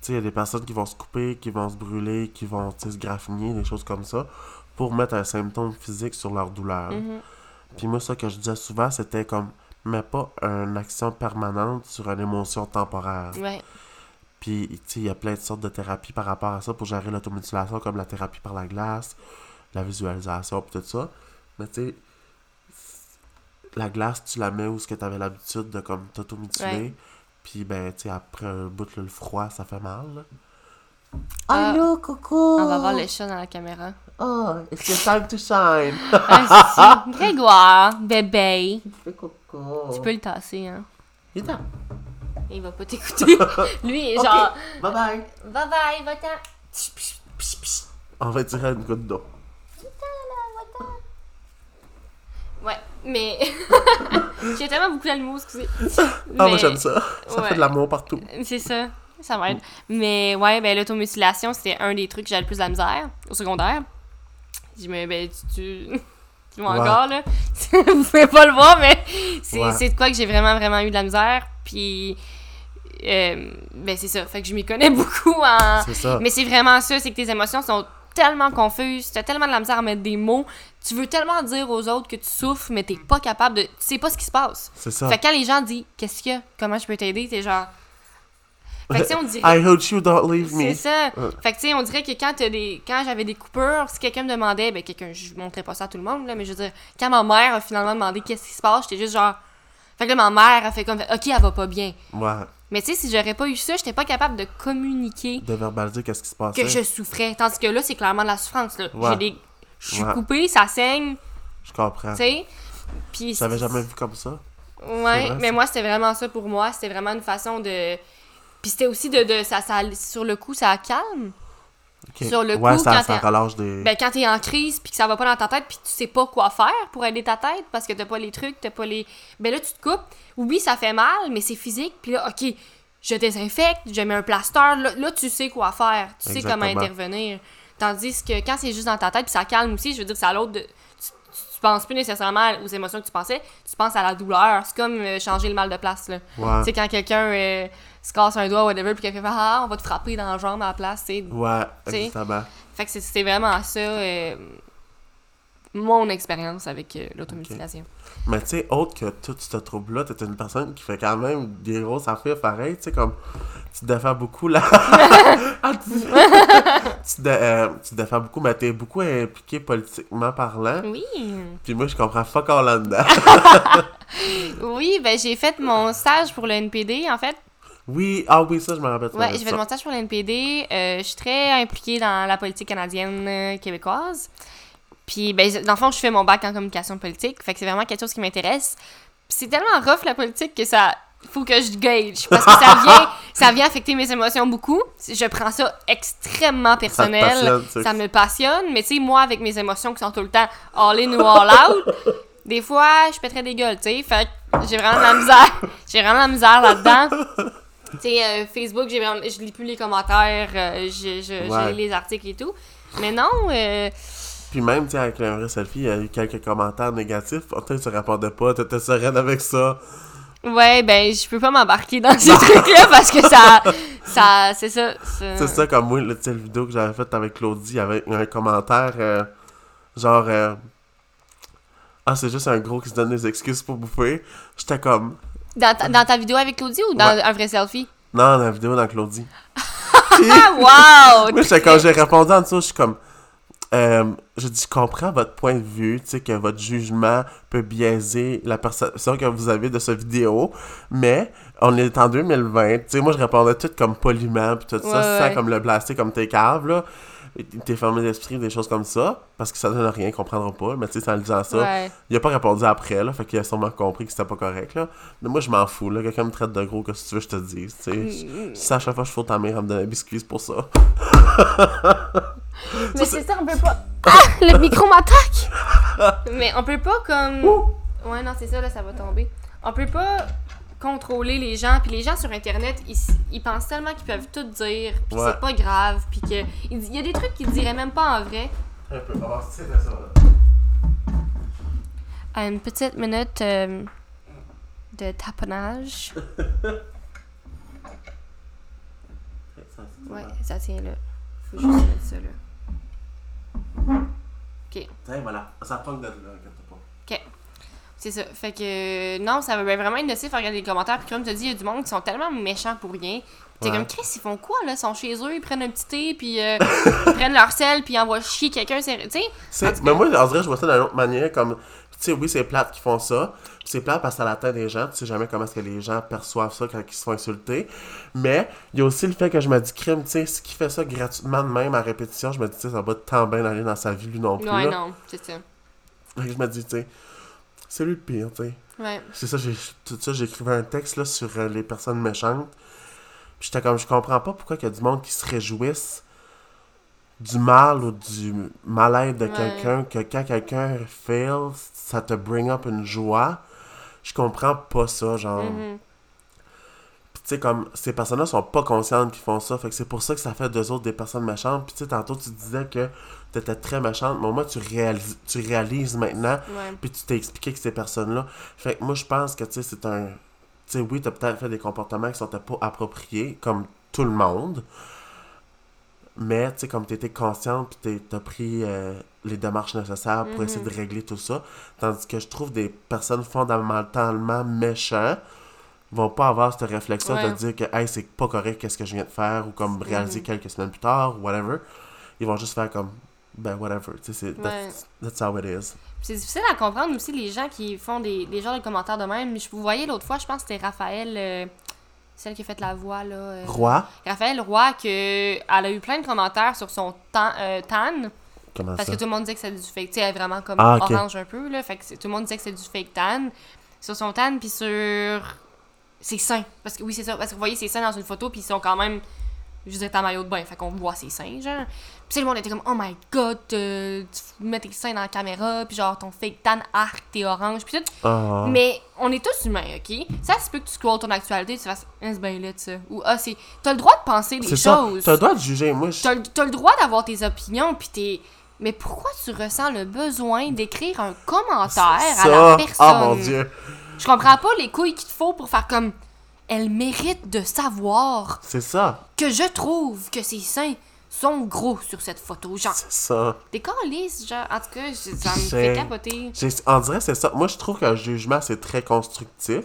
Tu sais, il y a des personnes qui vont se couper, qui vont se brûler, qui vont se graffiner, des choses comme ça, pour mettre un symptôme physique sur leur douleur. Mhm. Puis moi, ça que je disais souvent, c'était comme, mais pas une action permanente sur une émotion temporaire. Ouais. Puis, tu sais, il y a plein de sortes de thérapies par rapport à ça pour gérer l'automutilation, comme la thérapie par la glace, la visualisation, puis tout ça. Mais tu sais, la glace, tu la mets où ce que tu avais l'habitude de comme t'automutiler. Ouais. Puis, ben, tu sais, après un bout, le froid, ça fait mal. là. Ah. Allô, coucou! On va voir le chat dans la caméra. Oh, it's your time to shine! Ah, si. <laughs> Grégoire, bébé. Fais coucou. Oh. Tu peux le tasser, hein. Il est temps. Il va pas t'écouter. <laughs> Lui, il est Ok. genre, Bye bye. bye bye, va-t'en. On va tirer une goutte d'eau. Ouais, mais. <laughs> J'ai tellement beaucoup d'animaux, excusez. Ah, moi Mais- j'aime ça. Ça Ouais. fait de l'amour partout. C'est ça. Ça m'aide. Mais ouais, ben l'automutilation, c'était un des trucs que j'avais le plus de la misère au secondaire. Je me ben tu tu, <laughs> Ouais. encore là. <laughs> Vous pouvez pas le voir mais c'est Ouais. c'est de quoi que j'ai vraiment vraiment eu de la misère puis euh, ben c'est ça, fait que je m'y connais <laughs> beaucoup en ça. mais c'est vraiment ça, c'est que tes émotions sont tellement confuses, tu as tellement de la misère à mettre des mots, tu veux tellement dire aux autres que tu souffres mais t'es pas capable de tu sais pas ce qui se passe. C'est ça. Fait que quand les gens disent qu'est-ce qu'il y a, comment je peux t'aider, t'es genre. Fait que on dirait. I hate you, don't leave me. C'est ça. Ouais. Fait que tu sais, on dirait que quand t'as des. Quand j'avais des coupures, si quelqu'un me demandait, ben quelqu'un, je montrais pas ça à tout le monde, là, mais je veux dire, quand ma mère a finalement demandé qu'est-ce qui se passe, j'étais juste genre. Fait que là, ma mère a fait comme, ok, elle va pas bien. Ouais. Mais tu sais, si j'aurais pas eu ça, j'étais pas capable de communiquer De verbaliser qu'est-ce qui se passe. que je souffrais. Tandis que là, c'est clairement de la souffrance, là. Ouais. J'ai des. Je suis Ouais. coupée, ça saigne, Je comprends. tu sais. Puis. Jamais vu comme ça. Ouais, vrai, mais moi, c'était vraiment ça pour moi. C'était vraiment une façon de. Puis c'était aussi de. de ça, ça, sur le coup, ça calme. Ok. Sur le ouais, coup, ça, quand ça t'es- relâche des. Ben, quand t'es en crise, puis que ça va pas dans ta tête, puis tu sais pas quoi faire pour aider ta tête, parce que t'as pas les trucs, t'as pas les. Ben là, tu te coupes. Oui, ça fait mal, mais c'est physique. Puis là, OK, je désinfecte, je mets un plaster. Là, là, tu sais quoi faire. Tu sais comment intervenir. Tandis que quand c'est juste dans ta tête, puis ça calme aussi, je veux dire, c'est à l'autre de. Tu, tu- tu penses plus nécessairement aux émotions que tu pensais, tu penses à la douleur. C'est comme euh, changer le mal de place, là. Ouais. Tu sais, quand quelqu'un euh, se casse un doigt, whatever, puis quelqu'un fait Ah, on va te frapper dans la jambe à la place, tu sais. Ouais, exactement. Fait que c'est- c'était vraiment ça, euh, mon expérience avec euh, l'automutilation. Mais tu sais, autre que tout ce trouble-là, t'es une personne qui fait quand même des grosses affaires pareilles, tu sais, comme tu te défends beaucoup là. <laughs> Ah, tu... <laughs> tu, te, euh, tu te défends beaucoup, mais t'es beaucoup impliqué politiquement parlant. Oui. Puis moi, je comprends fuck all là-dedans. <laughs> Oui, ben j'ai fait mon stage pour le NPD, en fait. Oui, ah oui, ça, je me rappelle. m'avais j'ai fait ça. mon stage pour le NPD. Euh, je suis très impliquée dans la politique canadienne euh, québécoise. Puis, ben, dans le fond, je fais mon bac en communication politique. Fait que c'est vraiment quelque chose qui m'intéresse. C'est tellement rough, la politique, que ça... Faut que je gauge. Parce que ça <laughs> vient, ça vient affecter mes émotions beaucoup. Je prends ça extrêmement personnel. ça me passionne. Mais tu sais, moi, avec mes émotions qui sont tout le temps all in ou all out, <laughs> des fois, je pèterais des gueules, tu sais. Fait que j'ai vraiment de la misère. J'ai vraiment de la misère là-dedans. <laughs> Tu sais, euh, Facebook, j'ai vraiment, je lis plus les commentaires, euh, je, je, Ouais. j'ai les articles et tout. Mais non, euh, Puis même, tu sais, avec le vrai selfie, il y a eu quelques commentaires négatifs. Toi, tu répondais pas, t'étais sereine avec ça. ouais, ben, je peux pas m'embarquer dans <laughs> ces trucs-là parce que ça, ça, c'est ça. C'est ça, comme moi, sais, la vidéo que j'avais faite avec Claudie, il y avait un commentaire euh, genre euh, Ah, c'est juste un gros qui se donne des excuses pour bouffer. J'étais comme Dans ta, dans ta vidéo avec Claudie ou dans Ouais. un vrai selfie? Non, dans la vidéo dans Claudie. <laughs> Wow! <laughs> Moi, quand j'ai répondu en dessous, je suis comme euh, je dis, je comprends votre point de vue, tu sais, que votre jugement peut biaiser la perception que vous avez de cette vidéo, mais on est en 2020, tu sais, moi, je répondais tout comme poliment, puis tout ça, Ouais, ouais. comme le blaster comme t'es cave, là, t'es fermé d'esprit, des choses comme ça, parce que ça donne rien, ils comprendront pas, mais tu sais, en disant ça, Ouais. il a pas répondu après, là, fait qu'il a sûrement compris que c'était pas correct, là, mais moi, je m'en fous, là, quelqu'un me traite de gros, que si tu veux, je te dis, tu sais, Mm, si à chaque fois je fous ta mère, elle me donne un biscuit pour ça. <laughs> Mais c'est ça, on peut pas. Ah! Le micro m'attaque! <laughs> Mais on peut pas comme. Ouais, non, c'est ça, là, ça va tomber. On peut pas contrôler les gens. Puis les gens sur Internet, ils, ils pensent tellement qu'ils peuvent tout dire. Puis Ouais. c'est pas grave. Puis que. Il y a des trucs qu'ils diraient même pas en vrai. Un peu, ça, là. À une petite minute euh, de taponnage. <laughs> Ouais, ça tient là. Faut juste mettre ça là. Ok. Tiens, voilà. Ça pogne de là. C'est ça. Fait que non, ça va vraiment être nocif à regarder les commentaires. Puis comme tu dis, il y a du monde qui sont tellement méchants pour rien. T'es Ouais. comme Chris, ils font quoi là? Ils sont chez eux, ils prennent un petit thé, puis euh, <laughs> ils prennent leur sel, puis ils envoient chier quelqu'un. c'est- Tu sais mais moi, en vrai, je vois ça d'une autre manière, comme, tu sais, oui, c'est plate qui font ça, c'est plate parce que ça l'atteint des gens, tu sais jamais comment est-ce que les gens perçoivent ça quand ils se font insulter, mais il y a aussi le fait que je me dis, crime, tu sais, ce qui fait ça gratuitement de même à répétition, je me dis, tu sais, ça va tant bien aller dans sa vie, lui non plus, Ouais, là. non, c'est ça. Fait que je me dis, tu sais, C'est lui le pire, tu sais. Ouais. C'est ça, j'ai tout ça, j'écrivais un texte là, sur euh, les personnes méchantes. Puis j'étais comme, je comprends pas pourquoi il y a du monde qui se réjouissent du mal ou du mal-être de Ouais. quelqu'un, que quand quelqu'un fail, ça te bring up une joie. Je comprends pas ça, genre. Mhm. Tu sais, comme, ces personnes-là sont pas conscientes qu'ils font ça. Fait que c'est pour ça que ça fait d'eux autres des personnes méchantes. Puis tu sais, tantôt, tu disais que t'étais très méchante. Mais moi, tu réalises, tu réalises maintenant. Puis tu t'es expliqué que ces personnes-là. Fait que moi, je pense que, tu sais, c'est un. Tu sais, oui, t'as peut-être fait des comportements qui sont pas appropriés, comme tout le monde. Mais, tu sais, comme t'étais consciente, puis t'as pris euh, les démarches nécessaires pour Mhm. essayer de régler tout ça. Tandis que je trouve des personnes fondamentalement méchantes vont pas avoir ce réflexe-là de dire que, hey, c'est pas correct, qu'est-ce que je viens de faire, ou comme réaliser Mhm. quelques semaines plus tard, ou whatever. Ils vont juste faire comme, ben, whatever. Tu sais, that's, that's how it is. C'est difficile à comprendre aussi les gens qui font des, des genres de commentaires de même. Je vous voyais l'autre fois, je pense que c'était Raphaël, euh, celle qui a fait la voix là. euh, Roi, Raphaël Roy, que elle a eu plein de commentaires sur son tan, euh, tan comment parce ça? que tout le monde disait que c'était du fake. Tu sais, elle est vraiment comme Ah, ok. orange un peu là, fait que tout le monde disait que c'était du fake tan sur son tan puis sur ses seins. Parce que oui, c'est ça, parce que vous voyez ses seins dans une photo puis ils sont quand même je disais en maillot de bain, fait qu'on voit ses seins, genre. Puis tout le monde était comme, oh my god, euh, tu mets tes seins dans la caméra, puis genre ton fake tan, arc, t'es orange, puis tout. Ah. Mais on est tous humains, ok? Ça se peut que tu scrolles ton actualité, tu fasses, ah, c'est bien ça. Ou, ah, c'est. T'as le droit de penser des C'est ça. choses. T'as le droit de juger. Moi, je... T'as t'as le droit d'avoir tes opinions, puis t'es. Mais pourquoi tu ressens le besoin d'écrire un commentaire à la personne? Oh mon dieu. Je comprends pas les couilles qu'il te faut pour faire comme. Elle mérite de savoir C'est ça. que je trouve que ses seins sont gros sur cette photo. Genre, C'est ça. des calices, genre, en tout cas, je- ça me fait capoter. On dirait c'est ça. Moi, je trouve qu'un jugement, c'est très constructif.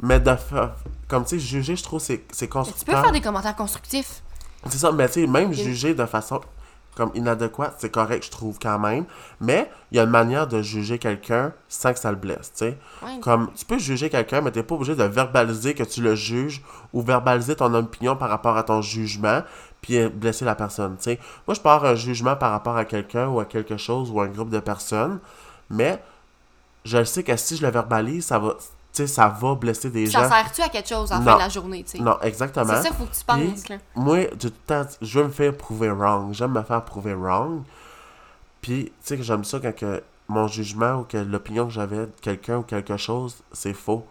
Mais de fa- Comme tu sais, juger, je trouve que c'est Mais tu peux faire des commentaires constructifs. C'est ça, mais tu sais, même juger de façon comme inadéquate, c'est correct, je trouve, quand même. Mais il y a une manière de juger quelqu'un sans que ça le blesse, tu sais. Comme, tu peux juger quelqu'un, mais t'es pas obligé de verbaliser que tu le juges ou verbaliser ton opinion par rapport à ton jugement, puis euh, blesser la personne, tu sais. Moi, je pars un jugement par rapport à quelqu'un ou à quelque chose ou à un groupe de personnes, mais je sais que si je le verbalise, ça va, tu sais, ça va blesser des Ça gens. sert-tu à quelque chose en Non. fin de la journée, tu sais? Non, exactement. C'est ça qu'il faut que tu penses, Puis, là. moi, le temps, je veux me faire prouver wrong. J'aime me faire prouver wrong. Puis, tu sais que j'aime ça quand que mon jugement ou que l'opinion que j'avais de quelqu'un ou quelque chose, c'est faux.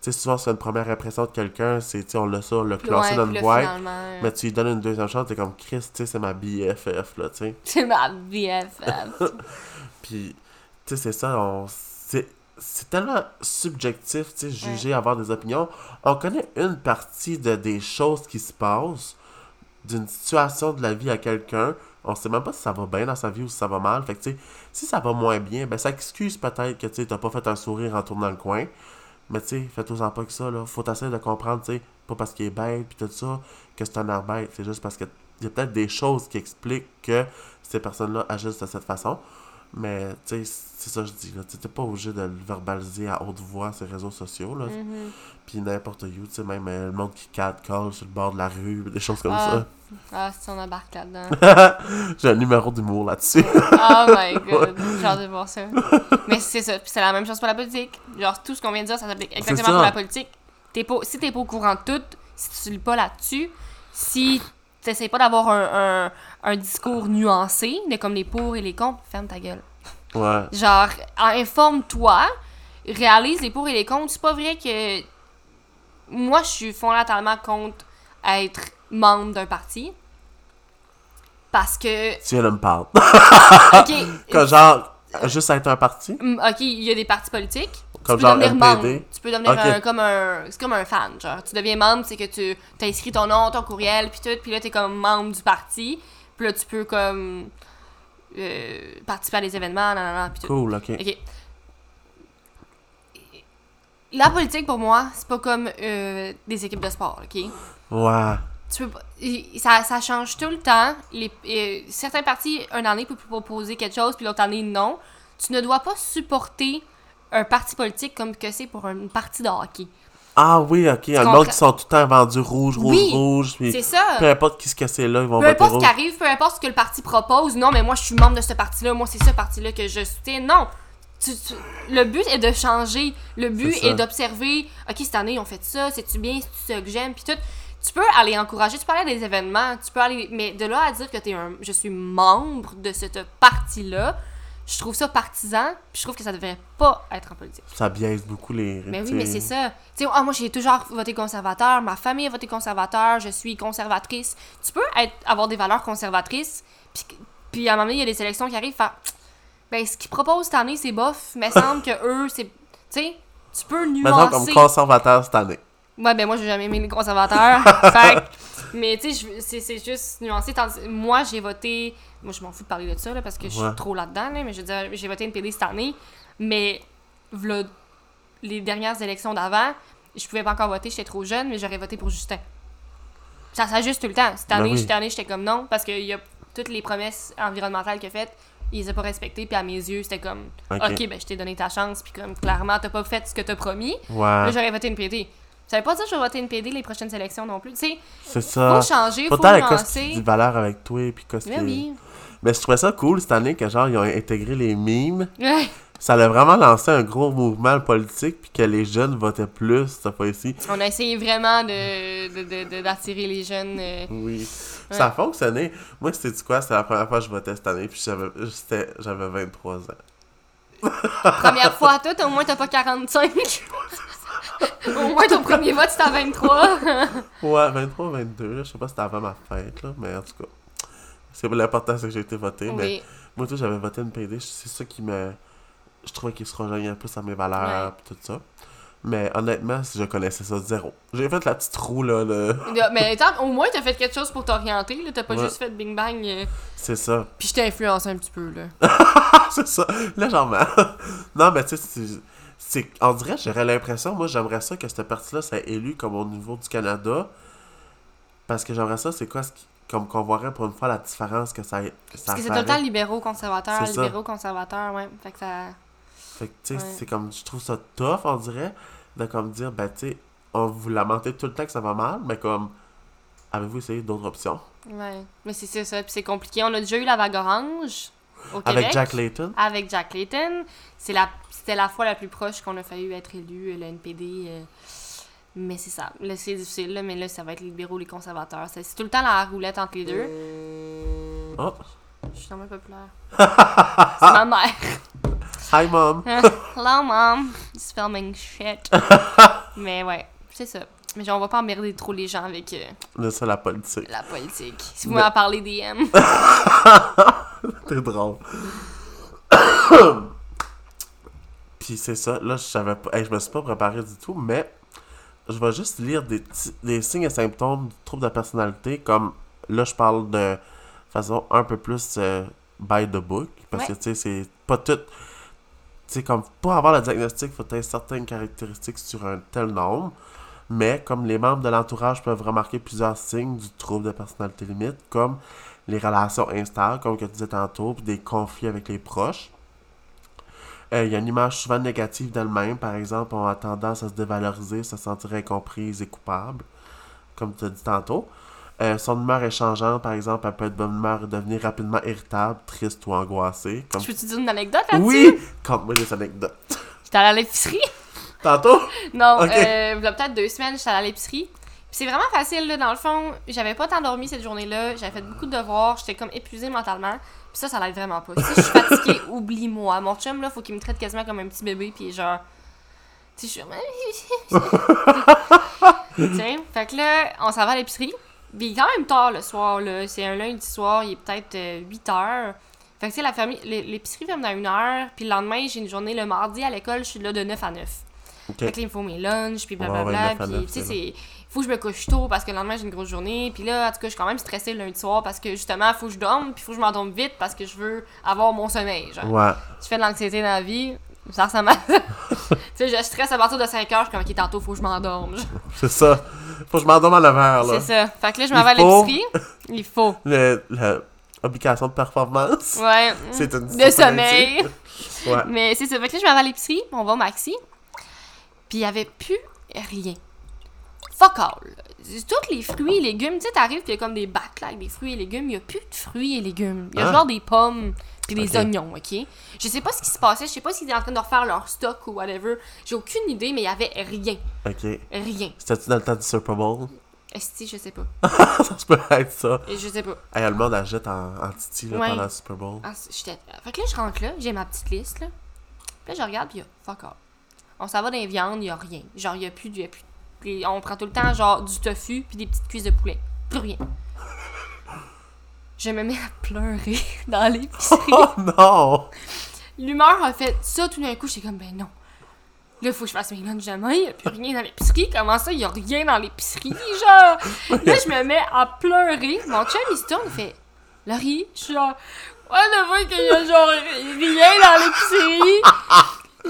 Tu sais, souvent, c'est une première impression de quelqu'un, c'est, tu sais, on l'a ça, on l'a classé Ouais, dans une boîte. finalement, Mais tu lui donnes une deuxième chance, t'es comme Chris, tu sais, c'est ma BFF, là, tu sais. <laughs> C'est ma BFF. <laughs> Puis, tu sais, c'est ça, on... C'est, tellement subjectif, tu sais, juger, avoir des opinions. On connaît une partie de des choses qui se passent, d'une situation de la vie à quelqu'un. On sait même pas si ça va bien dans sa vie ou si ça va mal. Fait que, tu sais, si ça va moins bien, ben, ça excuse peut-être que, tu sais, t'as pas fait un sourire en tournant le coin. Mais, tu sais, fais-toi-en pas que ça, là. Faut essayer de comprendre, tu sais, pas parce qu'il est bête, puis tout ça, que c'est un air bête. C'est juste parce que y a peut-être des choses qui expliquent que ces personnes-là agissent de cette façon. Mais, tu sais, c'est ça que je dis, là. Tu t'es pas obligé de le verbaliser à haute voix sur les réseaux sociaux, là. Mhm. Puis n'importe où, tu sais, même euh, le monde qui catcall sur le bord de la rue, des choses comme Ah. Ah, si on embarque là-dedans. ça. J'ai un numéro d'humour là-dessus. <laughs> Oh my <laughs> god, j'ai hâte de voir ça. Mais c'est ça, puis c'est la même chose pour la politique. Genre, tout ce qu'on vient de dire, ça s'applique exactement ça. pour la politique. T'es pas, si t'es pas au courant de tout, si tu lis pas là-dessus, si t'essayes pas d'avoir un, un, un discours nuancé, de comme les pour et les contre, ferme ta gueule. ouais. <laughs> Genre, informe-toi, réalise les pour et les contre. C'est pas vrai que moi, je suis fondamentalement contre être membre d'un parti. Parce que, Tu viens de me parler. <laughs> ok, que genre, juste être un parti? Mm, Ok, il y a des partis politiques. Comme tu peux genre devenir membre. Tu peux devenir un- comme un. C'est comme un fan, genre. Tu deviens membre, c'est que tu inscrit ton nom, ton courriel, puis tout, puis là, t'es comme membre du parti. Puis là, tu peux comme. euh, participer à des événements, puis tout. Cool, ok. Ok. La politique, pour moi, c'est pas comme euh, des équipes de sport, ok? Ouais. Tu peux pas- i- ça, ça change tout le temps. Les, euh, certains partis, une année, peuvent proposer quelque chose, puis l'autre année, non. Tu ne dois pas supporter un parti politique comme que c'est pour une partie de hockey. Ah oui, ok. Le comprends? monde qui sont tout le temps vendus rouge, rouge, Oui, rouge. Puis C'est ça. peu importe qui que c'est là, ils vont Peu voter importe ce rouge. qui arrive, peu importe ce que le parti propose, non, mais moi, je suis membre de ce parti-là, moi, c'est ce parti-là que je soutiens. Non. tu- tu- le but est de changer. Le but C'est ça. est d'observer, OK, cette année, on fait ça, c'est-tu bien, c'est-tu ça que j'aime, puis tout. Tu peux aller encourager, tu peux aller à des événements, tu peux aller... Mais de là à dire que t'es un... je suis membre de cette partie-là, je trouve ça partisan, puis je trouve que ça devrait pas être en politique. Ça biaise beaucoup les. Mais oui, mais c'est ça. Tu sais, ah, moi, j'ai toujours voté conservateur, ma famille a voté conservateur, je suis conservatrice. Tu peux être, avoir des valeurs conservatrices, puis, puis à un moment donné, il y a des sélections qui arrivent, faire, ben, ce qu'ils proposent cette année, c'est bof, mais semble que eux, c'est. Tu sais, tu peux <laughs> Mettons comme nuancer. conservateur cette année. Ouais, ben, moi, j'ai jamais aimé les conservateurs. <laughs> fait mais tu sais, c'est c'est juste nuancé. Tandis- moi, j'ai voté. Moi, je m'en fous de parler de ça, là, parce que je Ouais. suis trop là-dedans, là, mais je veux dire, j'ai voté NPD cette année, mais v'là les dernières élections d'avant, je pouvais pas encore voter, j'étais trop jeune, mais j'aurais voté pour Justin. Ça s'ajuste tout le temps. Cette Ben année, oui. cette année, j'étais comme non, parce qu'il y a toutes les promesses environnementales qu'il a faites, il les a pas respectées, puis à mes yeux, c'était comme Ok. ben je t'ai donné ta chance, puis comme clairement, t'as pas fait ce que t'as promis, Ouais. là, j'aurais voté NPD. Ça veut pas dire que je vais voter NPD les prochaines élections non plus. Tu sais, C'est ça. faut changer, faut Pourtant, nuancer. des valeurs avec toi, puis qu'est-ce Mais oui. Mais je trouvais ça cool cette année que genre ils ont intégré les mimes. Ouais. Ça a vraiment lancé un gros mouvement politique puis que les jeunes votaient plus cette fois-ci. On a essayé vraiment de, de- de- de- d'attirer les jeunes. euh, Oui. Ça a fonctionné. Moi, c'était du quoi? C'était la première fois que je votais cette année puis j'avais j'étais- j'avais 23 ans. Première fois à tout, au moins t'as pas 45. <laughs> <laughs> au moins ton premier vote c'était à 23. <laughs> Ouais, 23, 22, là. Je sais pas si c'était avant ma fête, là, mais en tout cas. C'est l'important, c'est que j'ai été voté. Mais moi, tout, j'avais voté NPD. C'est ça qui me. Je trouvais qu'il se rejoignait un peu à mes valeurs Ouais. pis tout ça. Mais honnêtement, je connaissais ça zéro. J'ai fait la petite roue, là. le- <laughs> Mais attends, au moins t'as fait quelque chose pour t'orienter. Là. T'as pas Ouais. juste fait bing bang. euh, C'est ça. Puis je t'ai influencé un petit peu. là. c'est ça. Légèrement. non, mais tu sais, c'est-. On dirait, j'aurais l'impression, moi, j'aimerais ça que cette partie-là soit élue comme au niveau du Canada. Parce que j'aimerais ça, c'est quoi ce qui- Comme qu'on verrait pour une fois la différence que ça. Que ça Parce que c'est tout le temps ferait. libéraux-conservateurs, C'est ça. libéraux-conservateurs, ouais. Fait que ça. Fait que, tu sais, Ouais. c'est comme. Je trouve ça tough, on dirait, de comme dire, ben, tu sais, on vous lamentez tout le temps que ça va mal, mais comme. Avez-vous essayé d'autres options? Ouais. Mais c'est ça. Puis c'est compliqué. On a déjà eu la vague orange au Avec. Jack Layton? avec Jack Layton. C'est la, c'était la fois la plus proche qu'on a failli être élu, euh, le NPD. euh, mais c'est ça. Là, c'est difficile, là, mais là, ça va être les libéraux, les conservateurs. C'est, c'est tout le temps la roulette entre les deux. Oh! Je suis tellement populaire. <laughs> c'est ma mère. Hi, mom! <laughs> Hello, mom. It's filming shit. mais ouais, c'est ça. Mais genre, on va pas emmerder trop les gens avec euh, Là, c'est la politique. la politique. Si vous Mais- m'en parlez DM. <laughs> T'es drôle. <coughs> Puis c'est ça, là, je savais pas. hey, je me suis pas préparé du tout, mais je vais juste lire des, des signes et symptômes du trouble de personnalité, comme là, je parle de façon un peu plus euh, by the book, parce que tu sais, c'est pas tout. Tu sais, comme pour avoir le diagnostic, il faut avoir certaines caractéristiques sur un tel nombre. Mais comme les membres de l'entourage peuvent remarquer plusieurs signes du trouble de personnalité limite, comme les relations instables, comme que tu disais tantôt, puis des conflits avec les proches. Euh, Il y a une image souvent négative d'elle-même, par exemple, on a tendance à se dévaloriser, se sentir incomprise et coupable, comme tu as dit tantôt. Euh, son humeur est changeante, par exemple, elle peut être bonne humeur et devenir rapidement irritable, triste ou angoissée. Comme... Je peux te dire une anecdote là-dessus? Oui! Conte-moi des anecdotes. J'étais allée à l'épicerie? Tantôt? Non, euh, il y a peut-être deux semaines, j'étais allée à l'épicerie. Puis c'est vraiment facile, là, dans le fond. J'avais pas tant dormi cette journée-là. J'avais fait beaucoup de devoirs. J'étais comme épuisée mentalement. Puis ça, ça l'aide vraiment pas. Si je suis fatiguée, <laughs> oublie-moi. Mon chum, là, faut qu'il me traite quasiment comme un petit bébé. Puis genre. Tu sais, je suis. <laughs> sais, fait que là, on s'en va à l'épicerie. Puis il est quand même tard le soir, là. C'est un lundi soir, il est peut-être 8 heures. Fait que tu sais, la famille, l'é- l'épicerie ferme à 1 heure. Puis le lendemain, j'ai une journée le mardi à l'école, je suis là de 9 à 9. Ok. Fait que là, il me faut mes lunchs, puis blablabla. 9 à puis, 9, tu sais, c'est c'est. Faut que je me couche tôt parce que le lendemain, j'ai une grosse journée. Puis là, en tout cas, je suis quand même stressée le lundi soir parce que justement, faut que je dorme, puis faut que je m'endorme vite parce que je veux avoir mon sommeil. Genre, Ouais. je fais de l'anxiété dans la vie. Ça ressemble à ça. <laughs> tu sais, je stresse à partir de 5 heures, je suis comme, ok, tantôt, faut que je m'endorme. <laughs> C'est ça. Faut que je m'endorme à 9 heures, là. C'est ça. Fait que là, je m'en Il vais à l'épicerie. <laughs> Il faut. Le, le- obligation de performance. Ouais. C'est une De sommeil. Ouais. Mais c'est ça. Fait que là, je m'en vais à l'épicerie, on va au maxi. Puis il y avait plus rien. fuck all. Tous les fruits et légumes, tu sais, t'arrives, puis il y a comme des bacs là, avec des fruits et légumes. Il y a plus de fruits et légumes. Il y a Hein? genre des pommes puis des oignons, ok? Je sais pas ce qui se passait, je sais pas s'ils étaient en train de refaire leur stock ou whatever. J'ai aucune idée, mais il y avait rien. Ok. Rien. C'était-tu dans le temps du Super Bowl? Esti, je sais pas. <laughs> ça se peut être ça. Je sais pas. Hey, le monde achète en, en titi là, Ouais. pendant le Super Bowl. Ah, j'étais- Fait que là, je rentre là, j'ai ma petite liste, là. Puis là, je regarde, puis il y a fuck all. On s'en va dans les viandes, il y a rien. Genre, il y a plus, a plus. on prend tout le temps, genre, du tofu, puis des petites cuisses de poulet. Plus rien. Je me mets à pleurer <laughs> dans l'épicerie. Oh non! L'humeur a fait ça tout d'un coup, j'étais comme, ben non. Là, il faut que je fasse mes lunchs demain, il n'y a plus rien dans l'épicerie. Comment ça, il n'y a rien dans l'épicerie, genre? Là, je me mets à pleurer. Mon chum, il se tourne, il fait, Laurie, je suis genre, what the fuck, il y a genre rien dans l'épicerie.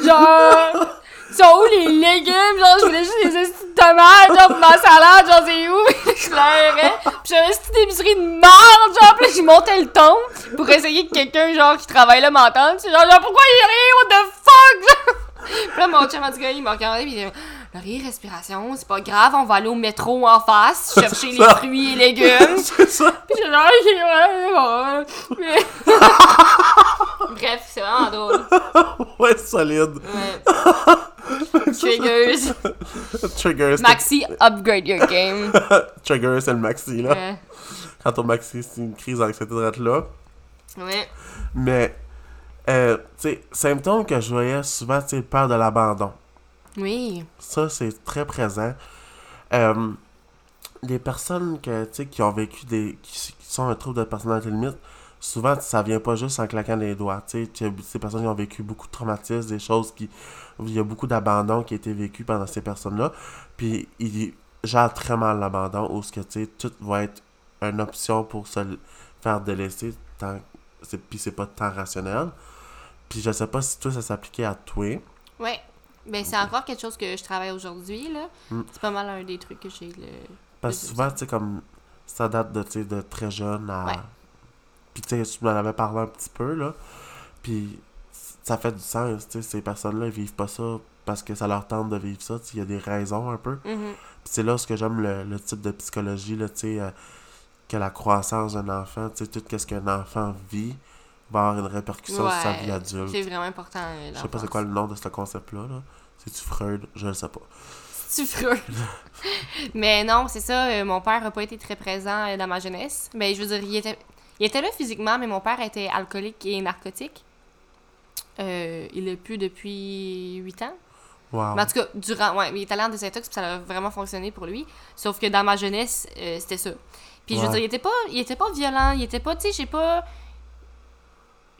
Genre, sont où les légumes? Genre, je voulais juste des tomates, genre, pour ma salade, genre, c'est où? <laughs> je pleurais. Puis j'avais cette épicerie de merde, genre, puis j'ai monté le ton pour essayer que quelqu'un, genre, qui travaille là m'entende. C'est genre, genre, pourquoi il rien? What the fuck? Genre. <laughs> Puis là, mon chum, en tout cas, il m'a regardé, puis il dit, Laurie, respiration, c'est pas grave, on va aller au métro en face, chercher les fruits et légumes. <laughs> C'est ça! Puis j'ai genre, ok, ouais, ouais. Mais- Bref, c'est vraiment drôle. Ouais, solide. Ouais. <laughs> Triggers. <laughs> Trigger, c'est- Maxi, upgrade your game. <laughs> Trigger, c'est le maxi, là. Ouais. Quand ton maxi, c'est une crise d'anxiété de là. Ouais. Mais, euh, tu sais, symptômes que je voyais souvent, tu sais, peur de l'abandon. Oui. Ça, c'est très présent. Euh, les personnes que, qui ont vécu des. Qui, qui sont un trouble de personnalité limite, souvent, ça vient pas juste en claquant les doigts. Tu sais, ces personnes qui ont vécu beaucoup de traumatismes, des choses qui. Il y a beaucoup d'abandon qui a été vécu pendant ces personnes-là. Puis, ils gèrent très mal l'abandon, où ce que, tu sais, tout va être une option pour se faire délaisser, tant, puis c'est pas tant rationnel. Puis, je sais pas si toi, ça s'appliquait à toi. Ouais. Ben, c'est encore quelque chose que je travaille aujourd'hui, là. Mm. C'est pas mal un des trucs que j'ai, le... Parce que souvent, tu sais, comme ça date de, de très jeune à. Ouais. Puis, tu sais, tu m'en avais parlé un petit peu, là. Puis, ça fait du sens, tu sais, ces personnes-là, vivent pas ça parce que ça leur tente de vivre ça, il y a des raisons un peu. Puis, Mhm. c'est là ce que j'aime le, le type de psychologie, là, tu sais, euh, que la croissance d'un enfant, tu sais, tout ce qu'un enfant vit va avoir une répercussion sur sa vie adulte. C'est vraiment important. euh, Je sais pas c'est quoi le nom de ce concept-là, là. C'est-tu Freud? Je le sais pas. Tu Freud? <laughs> Mais non, c'est ça. euh, mon père a pas été très présent dans ma jeunesse. Ben, je veux dire, il était, il était là physiquement, mais mon père était alcoolique et narcotique. Euh, il est plus depuis 8 ans. Wow. Mais en tout cas, durant. Ouais, il est allé en désintox, puis ça a vraiment fonctionné pour lui. Sauf que dans ma jeunesse, euh, c'était ça. Puis je veux dire, il était pas, il était pas violent, il était pas, tu sais, j'ai pas.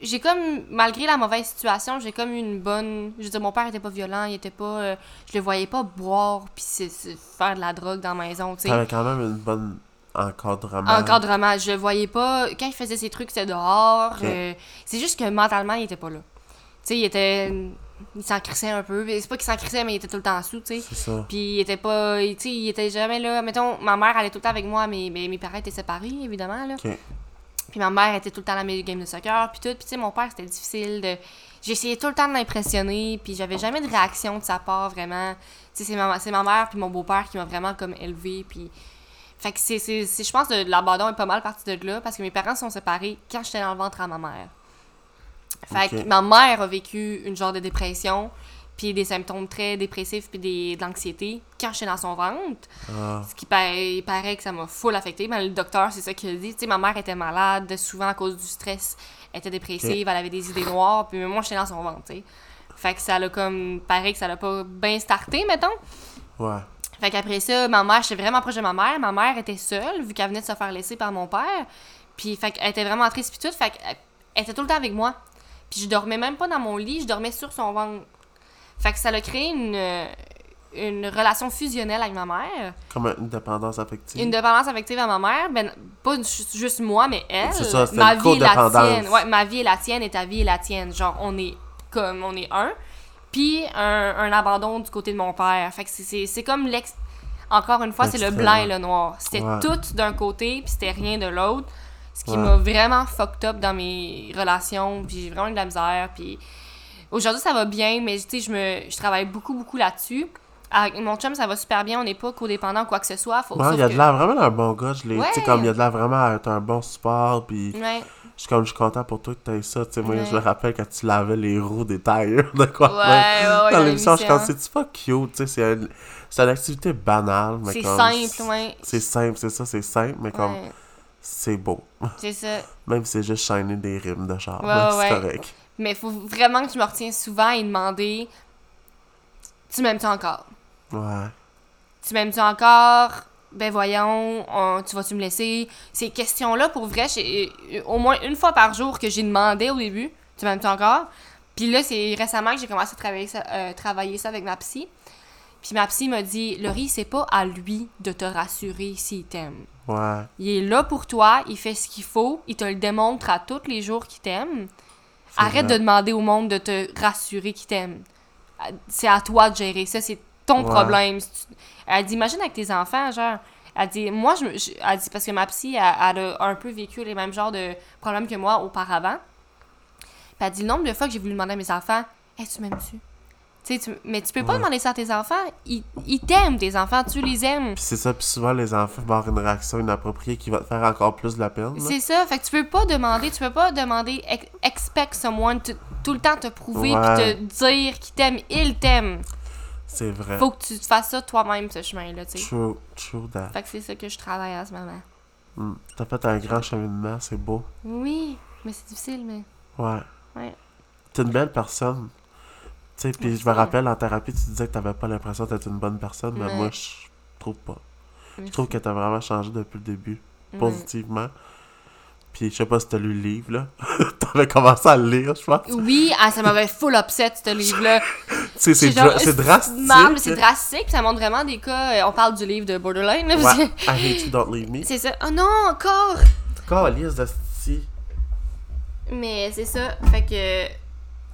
J'ai comme, malgré la mauvaise situation, j'ai comme une bonne. Je veux dire, mon père était pas violent, il était pas. euh, je le voyais pas boire, puis faire de la drogue dans la maison, tu sais. T'avais quand même une bonne encadrement. Encadrement, je le voyais pas. Quand il faisait ses trucs, c'était dehors. Euh, c'est juste que mentalement, il était pas là. Sais, il était. Il s'en crissait un peu. C'est pas qu'il s'en crissait, mais il était tout le temps sous, tu sais. C'est ça. Puis il était pas. Tu sais, il était jamais là. Mettons, ma mère allait tout le temps avec moi, mais, mais mes parents étaient séparés, évidemment, là. Puis ma mère était tout le temps à la game de soccer, puis tout. Puis tu sais, mon père, c'était difficile de. J'essayais tout le temps de l'impressionner, puis j'avais jamais de réaction de sa part, vraiment. Tu sais, c'est ma, ma mère puis mon beau-père qui m'a vraiment comme élevée, puis... Fait que c'est- je pense que l'abandon est pas mal parti de là, parce que mes parents sont séparés quand j'étais dans le ventre à ma mère. Fait que ma mère a vécu une genre de dépression, puis des symptômes très dépressifs, puis des, de l'anxiété quand j'étais dans son ventre. Ah, Ce qui paraît, il paraît que ça m'a full affecté. Mais le docteur, c'est ça qu'il a dit. Tu sais, ma mère était malade, souvent à cause du stress. Elle était dépressive, elle avait des idées noires. Puis moi, j'étais dans son ventre, tu sais. Fait que ça l'a comme. Pareil que ça l'a pas bien starté, mettons. ouais. Fait qu'après ça, ma mère, j'étais vraiment proche de ma mère. Ma mère était seule, vu qu'elle venait de se faire laisser par mon père. Puis, fait qu'elle était vraiment triste, puis tout. Fait qu'elle elle était tout le temps avec moi. Puis, je dormais même pas dans mon lit, je dormais sur son ventre. Fait que ça a créé une, une relation fusionnelle avec ma mère. Comme une dépendance affective. Une dépendance affective à ma mère, ben, pas ju- juste moi, mais elle. C'est ça, ma une vie est la tienne. Ouais, ma vie est la tienne et ta vie est la tienne. Genre, on est comme, on est un. Puis un, un abandon du côté de mon père. Fait que c'est- c'est c'est comme l'ex. Encore une fois, c'est le blanc et le noir. C'était Ouais. tout d'un côté, puis c'était rien de l'autre. Ce qui Ouais. m'a vraiment fucked up dans mes relations, puis j'ai vraiment eu de la misère. Puis aujourd'hui, ça va bien, mais tu sais, je, me, je travaille beaucoup, beaucoup là-dessus. avec mon chum, ça va super bien, on n'est pas codépendant ou quoi que ce soit. Faut, Ouais, il y a que- de l'air vraiment d'un bon gars. Je l'ai. Tu sais, comme il y a de l'air vraiment à être un bon support. Puis Ouais, je suis comme, je suis content pour toi que t'aies ça. Tu sais, moi, je me rappelle quand tu lavais les roues des tailleurs <laughs> de quoi. ouais, ouais, ouais, Dans l'émission, je suis comme, c'est-tu pas cute? Tu sais, c'est un- c'est une activité banale. mais C'est simple, ouais. C'est simple, c'est ça, c'est simple, mais comme, c'est beau. c'est ça. <laughs> Même si c'est juste shiner des rimes de char. Ouais, <laughs> c'est correct. Mais faut vraiment que je me retiens souvent et demander Tu m'aimes-tu encore? Ouais. Tu m'aimes-tu encore? Ben voyons, on- tu vas-tu me laisser? Ces questions-là, pour vrai, euh, au moins une fois par jour que j'ai demandé au début Tu m'aimes-tu encore? Puis là, c'est récemment que j'ai commencé à travailler ça, euh, travailler ça avec ma psy. Puis ma psy m'a dit Laurie, c'est pas à lui de te rassurer s'il t'aime. Ouais. Il est là pour toi, il fait ce qu'il faut, il te le démontre à tous les jours qu'il t'aime. Arrête vrai. de demander au monde de te rassurer qu'il t'aime. C'est à toi de gérer ça, c'est ton Ouais. problème. Elle dit, imagine avec tes enfants, genre. Elle dit, moi, je, elle dit, parce que ma psy, elle, elle a un peu vécu les mêmes genres de problèmes que moi auparavant. Puis elle dit, le nombre de fois que j'ai voulu demander à mes enfants, hey, tu m'aimes-tu? Tu mais tu peux pas Ouais. demander ça à tes enfants. Ils, ils t'aiment, tes enfants, tu les aimes. C'est ça, puis souvent les enfants vont avoir une réaction inappropriée qui va te faire encore plus de la peine. C'est ça, fait que tu peux pas demander, tu peux pas demander, ex- expect someone to- tout le temps te prouver Ouais. puis te dire qu'il t'aime, il t'aime. C'est vrai. Faut que tu te fasses ça toi-même, ce chemin-là, tu sais. True, true that. Fait que c'est ça que je travaille en ce moment. Mm. T'as fait un grand cheminement, c'est beau. Oui, mais c'est difficile, mais. Ouais. Ouais. T'es une belle personne. Tu sais, puis je me rappelle en thérapie, tu disais que t'avais pas l'impression d'être une bonne personne, mais Ouais. moi, je trouve pas. Je trouve que t'as vraiment changé depuis le début, positivement. Puis je sais pas si t'as lu le livre, là. <laughs> T'avais commencé à le lire, je pense. Oui, ah, ça m'avait full upset, ce livre-là. <laughs> C'est dra- c'est drastique. C'est drastique, ça montre vraiment des cas. euh, on parle du livre de Borderline, là, Ouais. I hate you, don't leave me. <laughs> C'est ça. Oh non, encore! Calice de sti. Mais c'est ça. Fait que.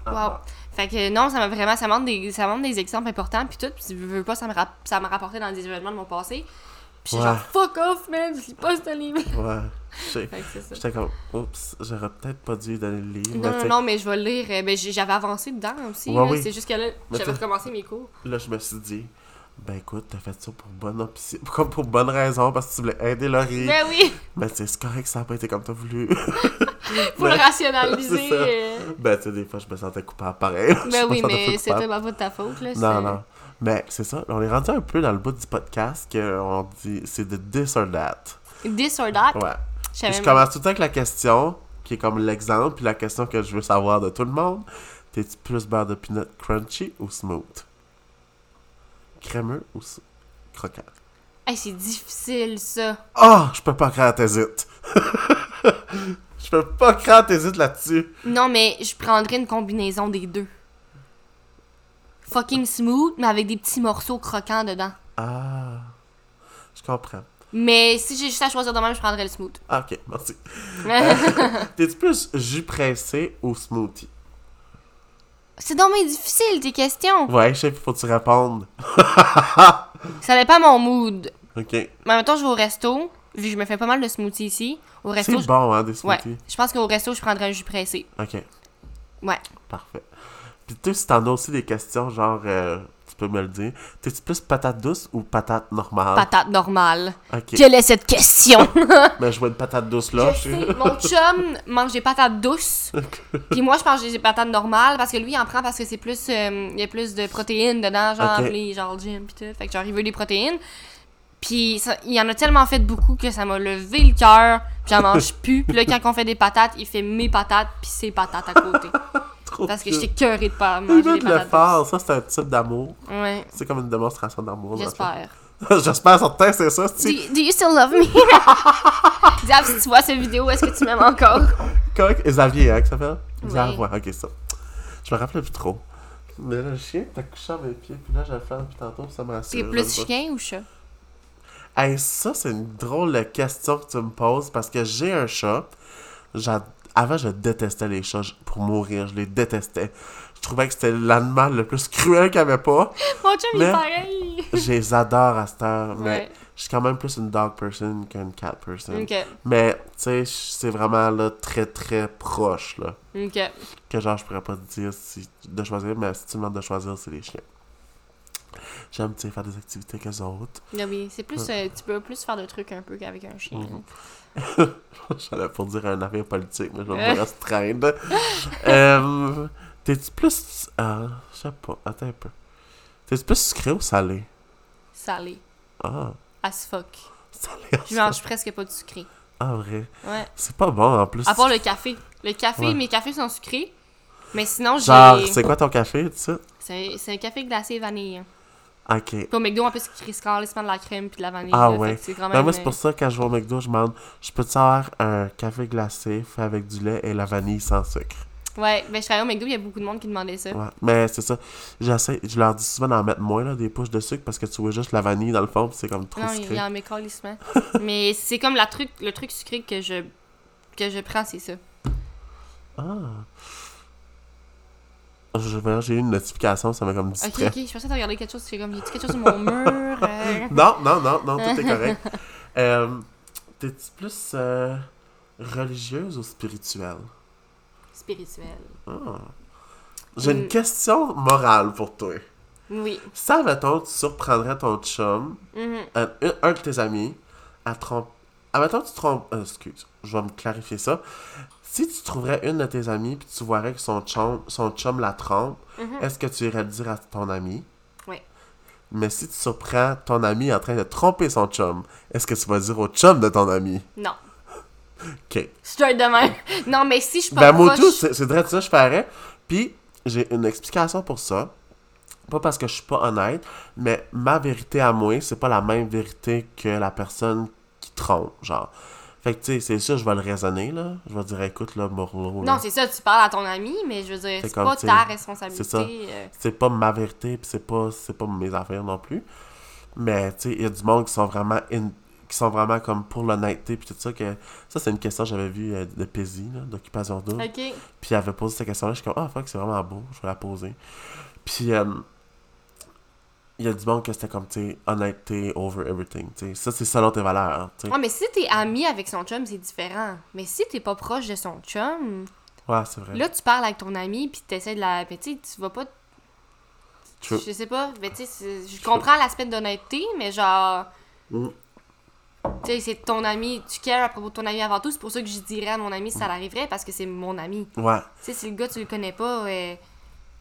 Ah, Wow. Fait que non, ça m'a vraiment. Ça montre des, ça montre des exemples importants, puis tout. Puis je veux pas, ça me, ça m'a rapporté dans des événements de mon passé. Puis Ouais. genre, fuck off, man, je lis pas ce livre. Ouais. J'étais comme, oups, j'aurais peut-être pas dû donner le livre. Non, non, mais je vais le lire. Euh, Ben, j'avais avancé dedans aussi. Ouais, oui. C'est juste que là, j'avais recommencé mes cours. Là, je me suis dit, ben écoute, t'as fait ça pour bonne option, <laughs> comme pour bonne raison, parce que tu voulais aider Laurie. Ben oui, Mais sais, c'est correct, ça a pas été comme t'as voulu. faut le Mais- rationaliser. C'est euh. ben, tu sais, des fois, je me sentais coupable pareil. <laughs> Ben oui, mais c'était coupable. pas de ta faute, là. Non, c'est- non. Mais c'est ça, on est rendu un peu dans le bout du podcast qu'on dit, c'est de this or that. This or that? Ouais. Je commence tout le temps avec la question, qui est comme l'exemple, puis la question que je veux savoir de tout le monde. T'es-tu plus beurre de peanut crunchy ou smooth? Crémeux ou croquant? Hey, c'est difficile, ça. Ah, je peux pas croire t'hésites. <laughs> je peux pas croire t'hésites là-dessus. Non, mais je prendrais une combinaison des deux. Fucking smooth, mais avec des petits morceaux croquants dedans. Ah, je comprends. Mais si j'ai juste à choisir de même, je prendrais le smooth. Ah, ok, merci. <laughs> T'es-tu plus jus pressé ou smoothie? C'est donc bien difficile, tes questions. Ouais, je sais, faut que tu répondes. <laughs> Ça dépend mon mood. Ok. Mais en même temps, je vais au resto, vu que je me fais pas mal de smoothies ici. Au resto, C'est je... bon, hein, des Ouais, smoothies. je pense qu'au resto, je prendrais un jus pressé. Ok, Ouais. parfait. Puis tu sais, si t'en as aussi des questions, genre, euh, peux me le dire. T'es-tu plus patate douce ou patate normale? Patate normale. Ok. Quelle est cette question? <laughs> Mais je vois une patate douce là. Je sais, mon <laughs> chum mange des patates douces. Puis moi, je mange des patates normales parce que lui, il en prend parce que c'est plus. euh, il y a plus de protéines dedans, genre, les, genre le gym, pis tout. Fait que genre, il veut des protéines. Puis ça- il en a tellement fait beaucoup que ça m'a levé le cœur. Puis j'en mange <laughs> plus. Puis là, quand on fait des patates, il fait mes patates, puis ses patates à côté. Parce que j'étais cœurée de pas manger des le faire, ça c'est un type d'amour. Ouais, C'est comme une démonstration d'amour. j'espère. <laughs> J'espère, certain, c'est ça. Do, do you still love me? <laughs> Diable, si tu vois cette vidéo, est-ce que tu m'aimes encore? Correct, Xavier, hein, que ça s'appelle? Oui. Xavier, ouais, ok, ça. Je me rappelais plus trop. Mais là, le chien, t'as couché à mes pieds, puis là, je le fais depuis tantôt, puis ça me rassure. T'es plus chien ou chat? Hey, ça, c'est une drôle de question que tu me poses parce que j'ai un chat. J'a- Avant, je détestais les chats pour mourir. Je les détestais. Je trouvais que c'était l'animal le plus cruel qu'il n'y avait pas. Mon chum, il est pareil! <laughs> Je les adore à cette heure. Mais Ouais. je suis quand même plus une dog person qu'une cat person. Mais, tu sais, c'est vraiment là, très très proche. Là, ok. que genre, je pourrais pas te dire si, de choisir, mais si tu me demandes de choisir, c'est les chiens. J'aime, faire des activités qu'eux autres. Ah oui, c'est plus. euh, tu peux plus faire de trucs un peu qu'avec un chien. Mhm. <laughs> J'allais pour dire un affaire politique, mais je vais me restreindre. <laughs> euh, T'es-tu plus. Euh, je sais pas, attends un peu. T'es-tu plus sucré ou salé? Salé. Ah, As fuck. salé. Je mange presque pas de sucré. Ah, vrai? Ouais. C'est pas bon en plus. À part le café. Le café, Ouais. mes cafés sont sucrés. Mais sinon, Genre, j'ai. c'est quoi ton café, tu sais? C'est c'est un café glacé vanille. Ok. Puis au McDo, en plus, il crisse carrément de la crème puis de la vanille. Ah là, fait ouais. que quand Ben, moi, c'est pour ça que quand je vais au McDo, je demande je peux-tu avoir un café glacé fait avec du lait et la vanille sans sucre? Ouais, ben je travaillais au McDo, il y a beaucoup de monde qui demandait ça. Ouais. Mais c'est ça. J'essaie, je leur dis souvent d'en mettre moins, là, des poches de sucre, parce que tu vois juste la vanille dans le fond, c'est comme trop Non, il sucré. y a un mécalissement. <laughs> Mais c'est comme la truc, le truc sucré que je, que je prends, c'est ça. Ah. J'ai eu une notification, ça m'a comme Ok, distrait. ok, je pensais que t'as regardé quelque chose, c'est comme, y a quelque chose sur mon mur? euh? <laughs> Non, non, non, non, tout est correct. <laughs> euh, T'es-tu plus euh, religieuse ou spirituelle? Spirituel. Ah. J'ai une Mm. question morale pour toi. Oui. Ça, mettons, tu surprendrais ton chum, Mhm. un, de tes amis, à tromper. Ah, mettons, tu trompes. euh, excuse, je vais me clarifier ça. Si tu trouverais une de tes amies, puis tu voirais que son chum, son chum la trompe, Mhm. est-ce que tu irais le dire à ton ami? Oui. Mais si tu surprends ton ami en train de tromper son chum, est-ce que tu vas dire au chum de ton ami? Non. Ok. Straight de même. <laughs> Non, mais si je pas Ben, moi, tout, c'est c'est vrai de ça que je ferais. Puis, j'ai une explication pour ça. Pas parce que je suis pas honnête, mais ma vérité à moi, c'est pas la même vérité que la personne qui trompe, genre. Fait que, tu sais, c'est sûr, je vais le raisonner, là. Je vais dire, écoute, là, Morlo, là, Non, c'est ça, tu parles à ton ami, mais je veux dire, C'est pas ta responsabilité. c'est ça. euh. c'est pas ma vérité, puis c'est pas, pas mes affaires non plus. Mais, tu sais, il y a du monde qui sont vraiment in- qui sont vraiment comme pour l'honnêteté, puis tout ça, que... Ça, c'est une question que j'avais vue euh, de Paisy, là, d'Occupation Double. Ok. Puis elle avait posé cette question-là. Je suis comme, ah, fuck, c'est vraiment beau, je vais la poser. Puis, euh, il y a du monde que c'était comme, tu sais, honnêteté over everything. tu sais. Ça, c'est selon tes valeurs. tu sais. Ouais, mais si t'es ami avec son chum, c'est différent. Mais si t'es pas proche de son chum, Ouais, c'est vrai. là, tu parles avec ton ami, puis t'essaies de la. Mais tu tu vas pas. True. Je sais pas, mais tu sais, je comprends l'aspect d'honnêteté, mais genre. Mm. Tu sais, c'est ton ami, tu cares à propos de ton ami avant tout, c'est pour ça que je dirais à mon ami si ça l'arriverait, parce que c'est mon ami. Ouais, Tu sais, si le gars, tu le connais pas,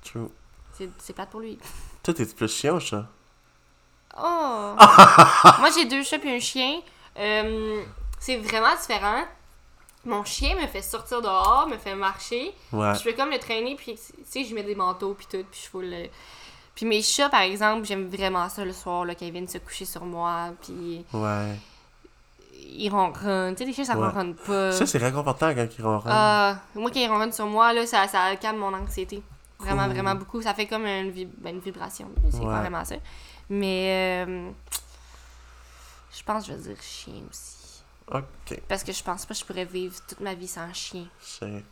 true. c'est c'est plate pour lui. Toi, t'es plus chien ou chat? Oh! <laughs> Moi, j'ai deux chats puis un chien. Euh, c'est vraiment différent. Mon chien me fait sortir dehors, me fait marcher. Ouais. Je fais comme le traîner, puis tu sais, je mets des manteaux, puis tout, puis je fous le... Puis mes chats, par exemple, j'aime vraiment ça le soir, là, quand ils viennent se coucher sur moi, puis Ouais. ils ronronnent. Tu sais, les chiens, ça Ouais. ronronne pas. Ça, c'est réconfortant quand ils ronronnent. Ah, moi, quand ils ronronnent sur moi, là, ça, ça calme mon anxiété. Vraiment, Cool. vraiment beaucoup. Ça fait comme une, vib- ben, une vibration. C'est Ouais. pas vraiment ça. Mais euh, je pense que je vais dire chien aussi. Ok. Parce que je pense pas que je pourrais vivre toute ma vie sans chien. Chien.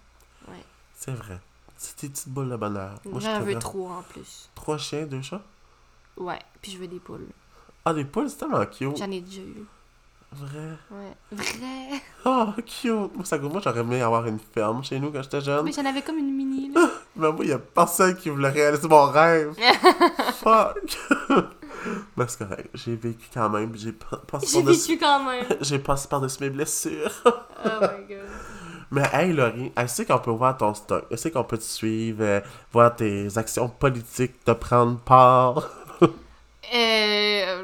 Ouais. C'est vrai. C'est des petites boules de bonheur. Moi, je J'en veux trois en plus. Trois chiens, deux chats? Ouais, puis je veux des poules. Ah, des poules, c'est tellement cute. J'en ai déjà eu. Vrai. Ouais. Vrai. <laughs> Oh, cute. Moi, ça, moi j'aurais aimé avoir une ferme chez nous quand j'étais jeune. Mais j'en avais comme une mini, là. <laughs> Mais moi, il a personne qui voulait réaliser mon rêve. <laughs> Fuck. Mais c'est correct. J'ai vécu quand même. J'ai pas- passé J'ai par-dessus... vécu quand même. J'ai passé par-dessus mes blessures. Oh my god. Mais hey, Laurie, elle sait qu'on peut voir ton stock. Elle sait qu'on peut te suivre, euh, voir tes actions politiques, te prendre part. Euh,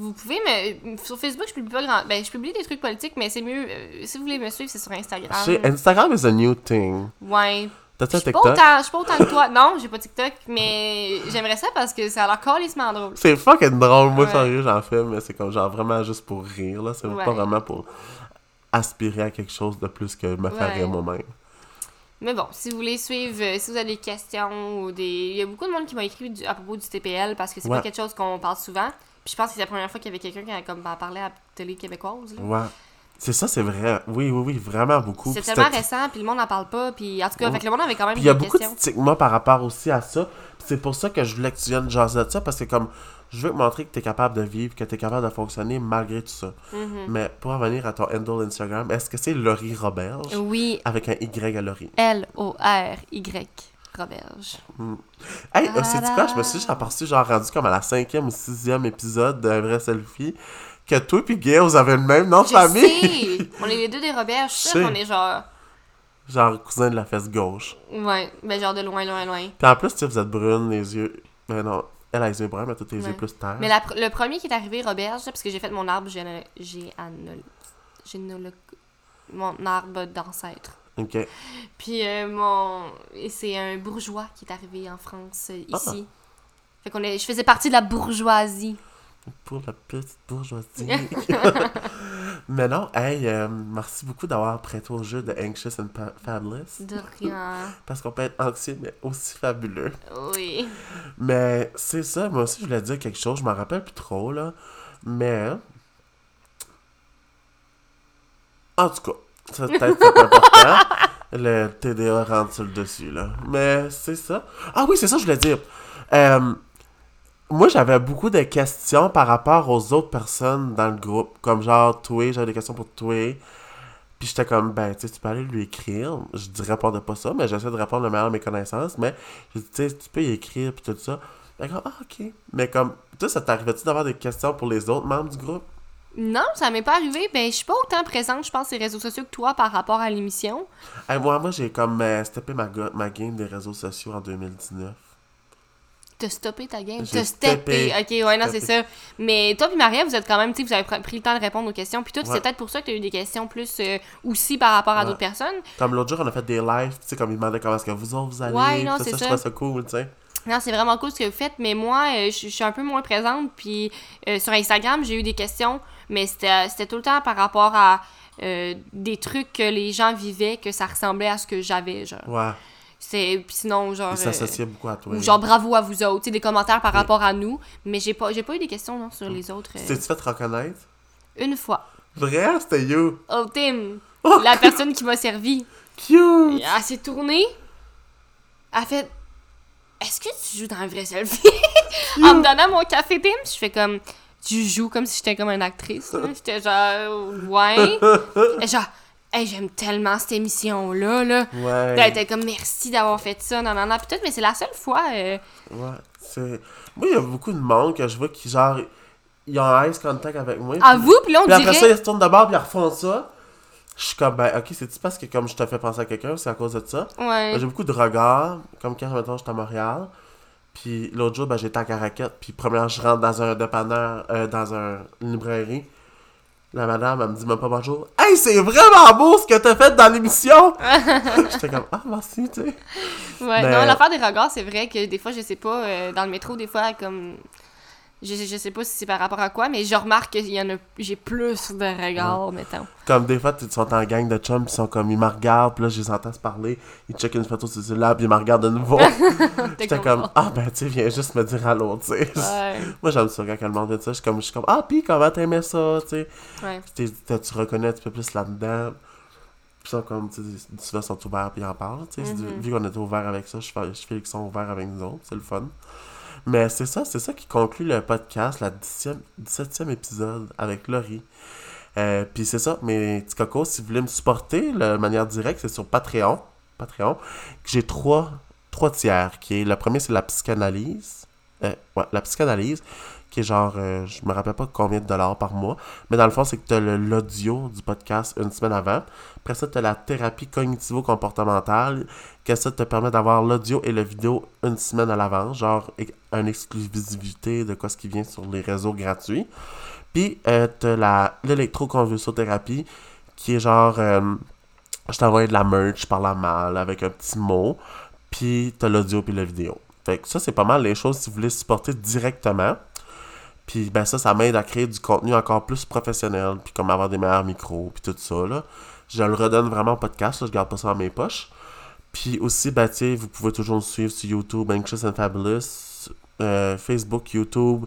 vous pouvez me. Sur Facebook, je publie pas grand. Ben, je publie des trucs politiques, mais c'est mieux. euh, si vous voulez me suivre, c'est sur Instagram. Chez- Instagram is a new thing. Ouais. T'as-tu un TikTok? je suis pas autant que toi. Non, j'ai pas TikTok, mais j'aimerais ça parce que ça a l'air calissement drôle. C'est fucking drôle. Moi, Ouais. sérieux, j'en fais, mais c'est comme genre vraiment juste pour rire, là. C'est Ouais. pas vraiment pour aspirer à quelque chose de plus que me faire Ouais. rire moi-même. Mais bon, si vous voulez suivre, euh, si vous avez des questions ou des. Il y a beaucoup de monde qui m'a écrit du- à propos du TPL parce que c'est Ouais. pas quelque chose qu'on parle souvent. Puis je pense que c'est la première fois qu'il y avait quelqu'un qui a comme parlé à la télé québécoise. là. Ouais. C'est ça, c'est vrai. Oui, oui, oui, vraiment beaucoup. C'est tellement récent, puis le monde n'en parle pas. Puis en tout cas, Ouais. fait que le monde avait quand même Puis il y a beaucoup de stigma par rapport aussi à ça. C'est pour ça que je voulais que tu viennes jaser de ça, parce que comme je veux te montrer que tu es capable de vivre, que tu es capable de fonctionner malgré tout ça. Mhm. Mais pour revenir à ton handle Instagram, est-ce que c'est Laurie Roberge Oui, avec un Y à Laurie? L-O-R-Y. Roberge. Hey, euh, c'est quoi? Je me suis aperçu, genre, rendu comme à la cinquième ou sixième épisode d'un vrai selfie, que toi et Gail, vous avez le même nom de famille? sais! On est les deux des Roberges, je suis sûre qu'on est genre. genre, cousin de la fesse gauche. Ouais, ben genre de loin, loin, loin. Puis en plus, tu sais, vous êtes brune, les yeux. Ben non, elle a les yeux bruns, mais toi, tes Ouais. yeux plus terre. Mais la pr- le premier qui est arrivé, Roberge, parce que j'ai fait mon arbre géné- géanol- généalo- mon arbre d'ancêtre. Ok. Puis euh, mon c'est un bourgeois qui est arrivé en France euh, Ah. ici. Fait qu'on est je faisais partie de la bourgeoisie. Pour la petite bourgeoisie. <laughs> <laughs> mais non, hey, euh, merci beaucoup d'avoir prêté au jeu de Anxious and Fabulous. De rien. <laughs> Parce qu'on peut être anxieux, mais aussi fabuleux. Oui. Mais c'est ça, moi aussi je voulais dire quelque chose, je m'en rappelle plus trop là. Mais. En tout cas, c'est peut-être pas important. Le TDA rentre sur le dessus là. Mais c'est ça. Ah oui, c'est ça je voulais dire. Euh, moi j'avais beaucoup de questions par rapport aux autres personnes dans le groupe. Comme genre, toi, j'avais des questions pour toi. Puis j'étais comme, ben, tu sais, tu peux aller lui écrire. Je dis répondre pas ça, mais j'essaie de répondre le meilleur de mes connaissances. Mais je dis, tu sais, tu peux y écrire, puis tout ça. D'accord, ah, ok. Mais comme, toi, ça t'arrivait-tu d'avoir des questions pour les autres membres du groupe? Non, ça m'est pas arrivé. Ben, je suis pas autant présente, je pense, sur les réseaux sociaux que toi par rapport à l'émission. Hey, moi, moi j'ai comme euh, steppé ma, game des réseaux sociaux en 2019. T'as stoppé ta game? T'as steppé. Ok, ouais, non, c'est ça. Mais toi puis Maria, vous êtes quand même, tu sais, vous avez pr- pris le temps de répondre aux questions. Puis toi, Ouais. c'est peut-être pour ça que t'as eu des questions plus euh, aussi par rapport à Ouais. d'autres personnes. Comme l'autre jour, on a fait des lives, tu sais, comme ils demandaient comment est-ce que vous autres vous allez. Ouais, non, c'est ça. ça. Je trouvais ça cool, tu sais. Non, c'est vraiment cool ce que vous faites, mais moi, euh, je je suis un peu moins présente. Puis euh, sur Instagram, j'ai eu des questions, mais c'était tout le temps par rapport à euh, des trucs que les gens vivaient, que ça ressemblait à ce que j'avais, genre. Ouais. C'est puis sinon genre Ils s'associaient beaucoup à toi. ou genre bravo à vous autres, tu sais, des commentaires par rapport à nous, mais j'ai pas j'ai pas eu des questions non sur les autres Tu t'es-tu fait reconnaître? une fois. Vrai? C'était you. Oh Tim, Oh, la <laughs> personne qui m'a servi, cute! elle s'est tournée, elle a fait Est-ce que tu joues dans un vrai selfie? <laughs> En me donnant mon café Tim, je fais comme tu joues comme si j'étais comme une actrice. là. J'étais genre ouais. Et <laughs> genre Hey, j'aime tellement cette émission là là. Ouais. Elle était comme merci d'avoir fait ça, non, non, non. Puis tout, mais c'est la seule fois. euh, Ouais, c'est... Moi, il y a beaucoup de monde que je vois qui, genre, ils ont un ice contact avec moi. À vous, puis là, on Puis après ça, dirait. ils se tournent de bord, puis ils refont ça. Je suis comme, ben, ok, c'est-tu parce que comme je te fais penser à quelqu'un, c'est à cause de ça? Ouais. Ben, J'ai beaucoup de regards, comme quand, mettons, j'étais à Montréal. Puis l'autre jour, ben, j'étais à Caracat. Puis premièrement, je rentre dans un dépanneur, euh, dans un, une librairie. La madame, elle me dit même pas bonjour. Hey, c'est vraiment beau ce que t'as fait dans l'émission! <laughs> J'étais comme, ah, merci, tu sais. Ouais, Mais- non, l'affaire des regards, c'est vrai que des fois, je sais pas, euh, dans le métro, des fois, comme. Je, je sais pas si c'est par rapport à quoi, mais je remarque qu'il y en a. J'ai plus de regards, mettons. Comme des fois, ils sont en gang de chums, ils sont comme, ils me regardent, puis là, je les entends se parler, ils checkent une photo sur celui-là, puis ils me regardent de nouveau. <laughs> J'étais comme, ah ben, tu sais, viens juste me dire allô, tu sais. Ouais, <laughs> Moi, j'aime ça quand le monde dit ça. Je suis comme, je suis comme ah, pis comment t'aimais ça, tu sais. ouais. Puis tu reconnais un petit peu plus là-dedans. Puis ça, comme, tu sais, souvent, ils sont ouverts, puis ils en parlent, tu sais. Mhm. Vu qu'on est ouvert avec ça, je fais, je fais qu'ils sont ouverts avec nous autres, c'est le fun. Mais c'est ça, c'est ça qui conclut le podcast, la 10e 17e épisode avec Laurie. Euh, puis c'est ça, mes petits cocos, si vous voulez me supporter de manière directe, c'est sur Patreon. Patreon. J'ai trois, trois tiers. Qui est, le premier, c'est la psychanalyse. Euh, ouais, la psychanalyse, qui est genre, euh, je me rappelle pas combien de dollars par mois. Mais dans le fond, c'est que tu as l'audio du podcast une semaine avant. Après ça, tu as la thérapie cognitivo-comportementale, que ça te permet d'avoir l'audio et la vidéo une semaine à l'avance, genre une exclusivité de quoi ce qui vient sur les réseaux gratuits. Puis, euh, tu as l'électroconvulsothérapie, qui est genre, euh, je t'envoie de la merch par la malle avec un petit mot, puis tu as l'audio puis la vidéo. Fait que ça, c'est pas mal les choses si vous voulez supporter directement. Puis ben ça, ça m'aide à créer du contenu encore plus professionnel, puis comme avoir des meilleurs micros, puis tout ça, là. Je le redonne vraiment au podcast, là, je garde pas ça dans mes poches. Puis aussi, ben vous pouvez toujours nous suivre sur YouTube, Anxious and Fabulous, euh, Facebook, YouTube,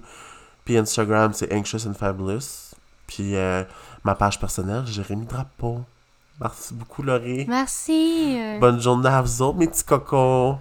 puis Instagram, c'est Anxious and Fabulous. Puis euh, ma page personnelle, Jérémy Drapeau. Merci beaucoup, Laurie. Merci. Bonne journée à vous autres, mes petits cocos.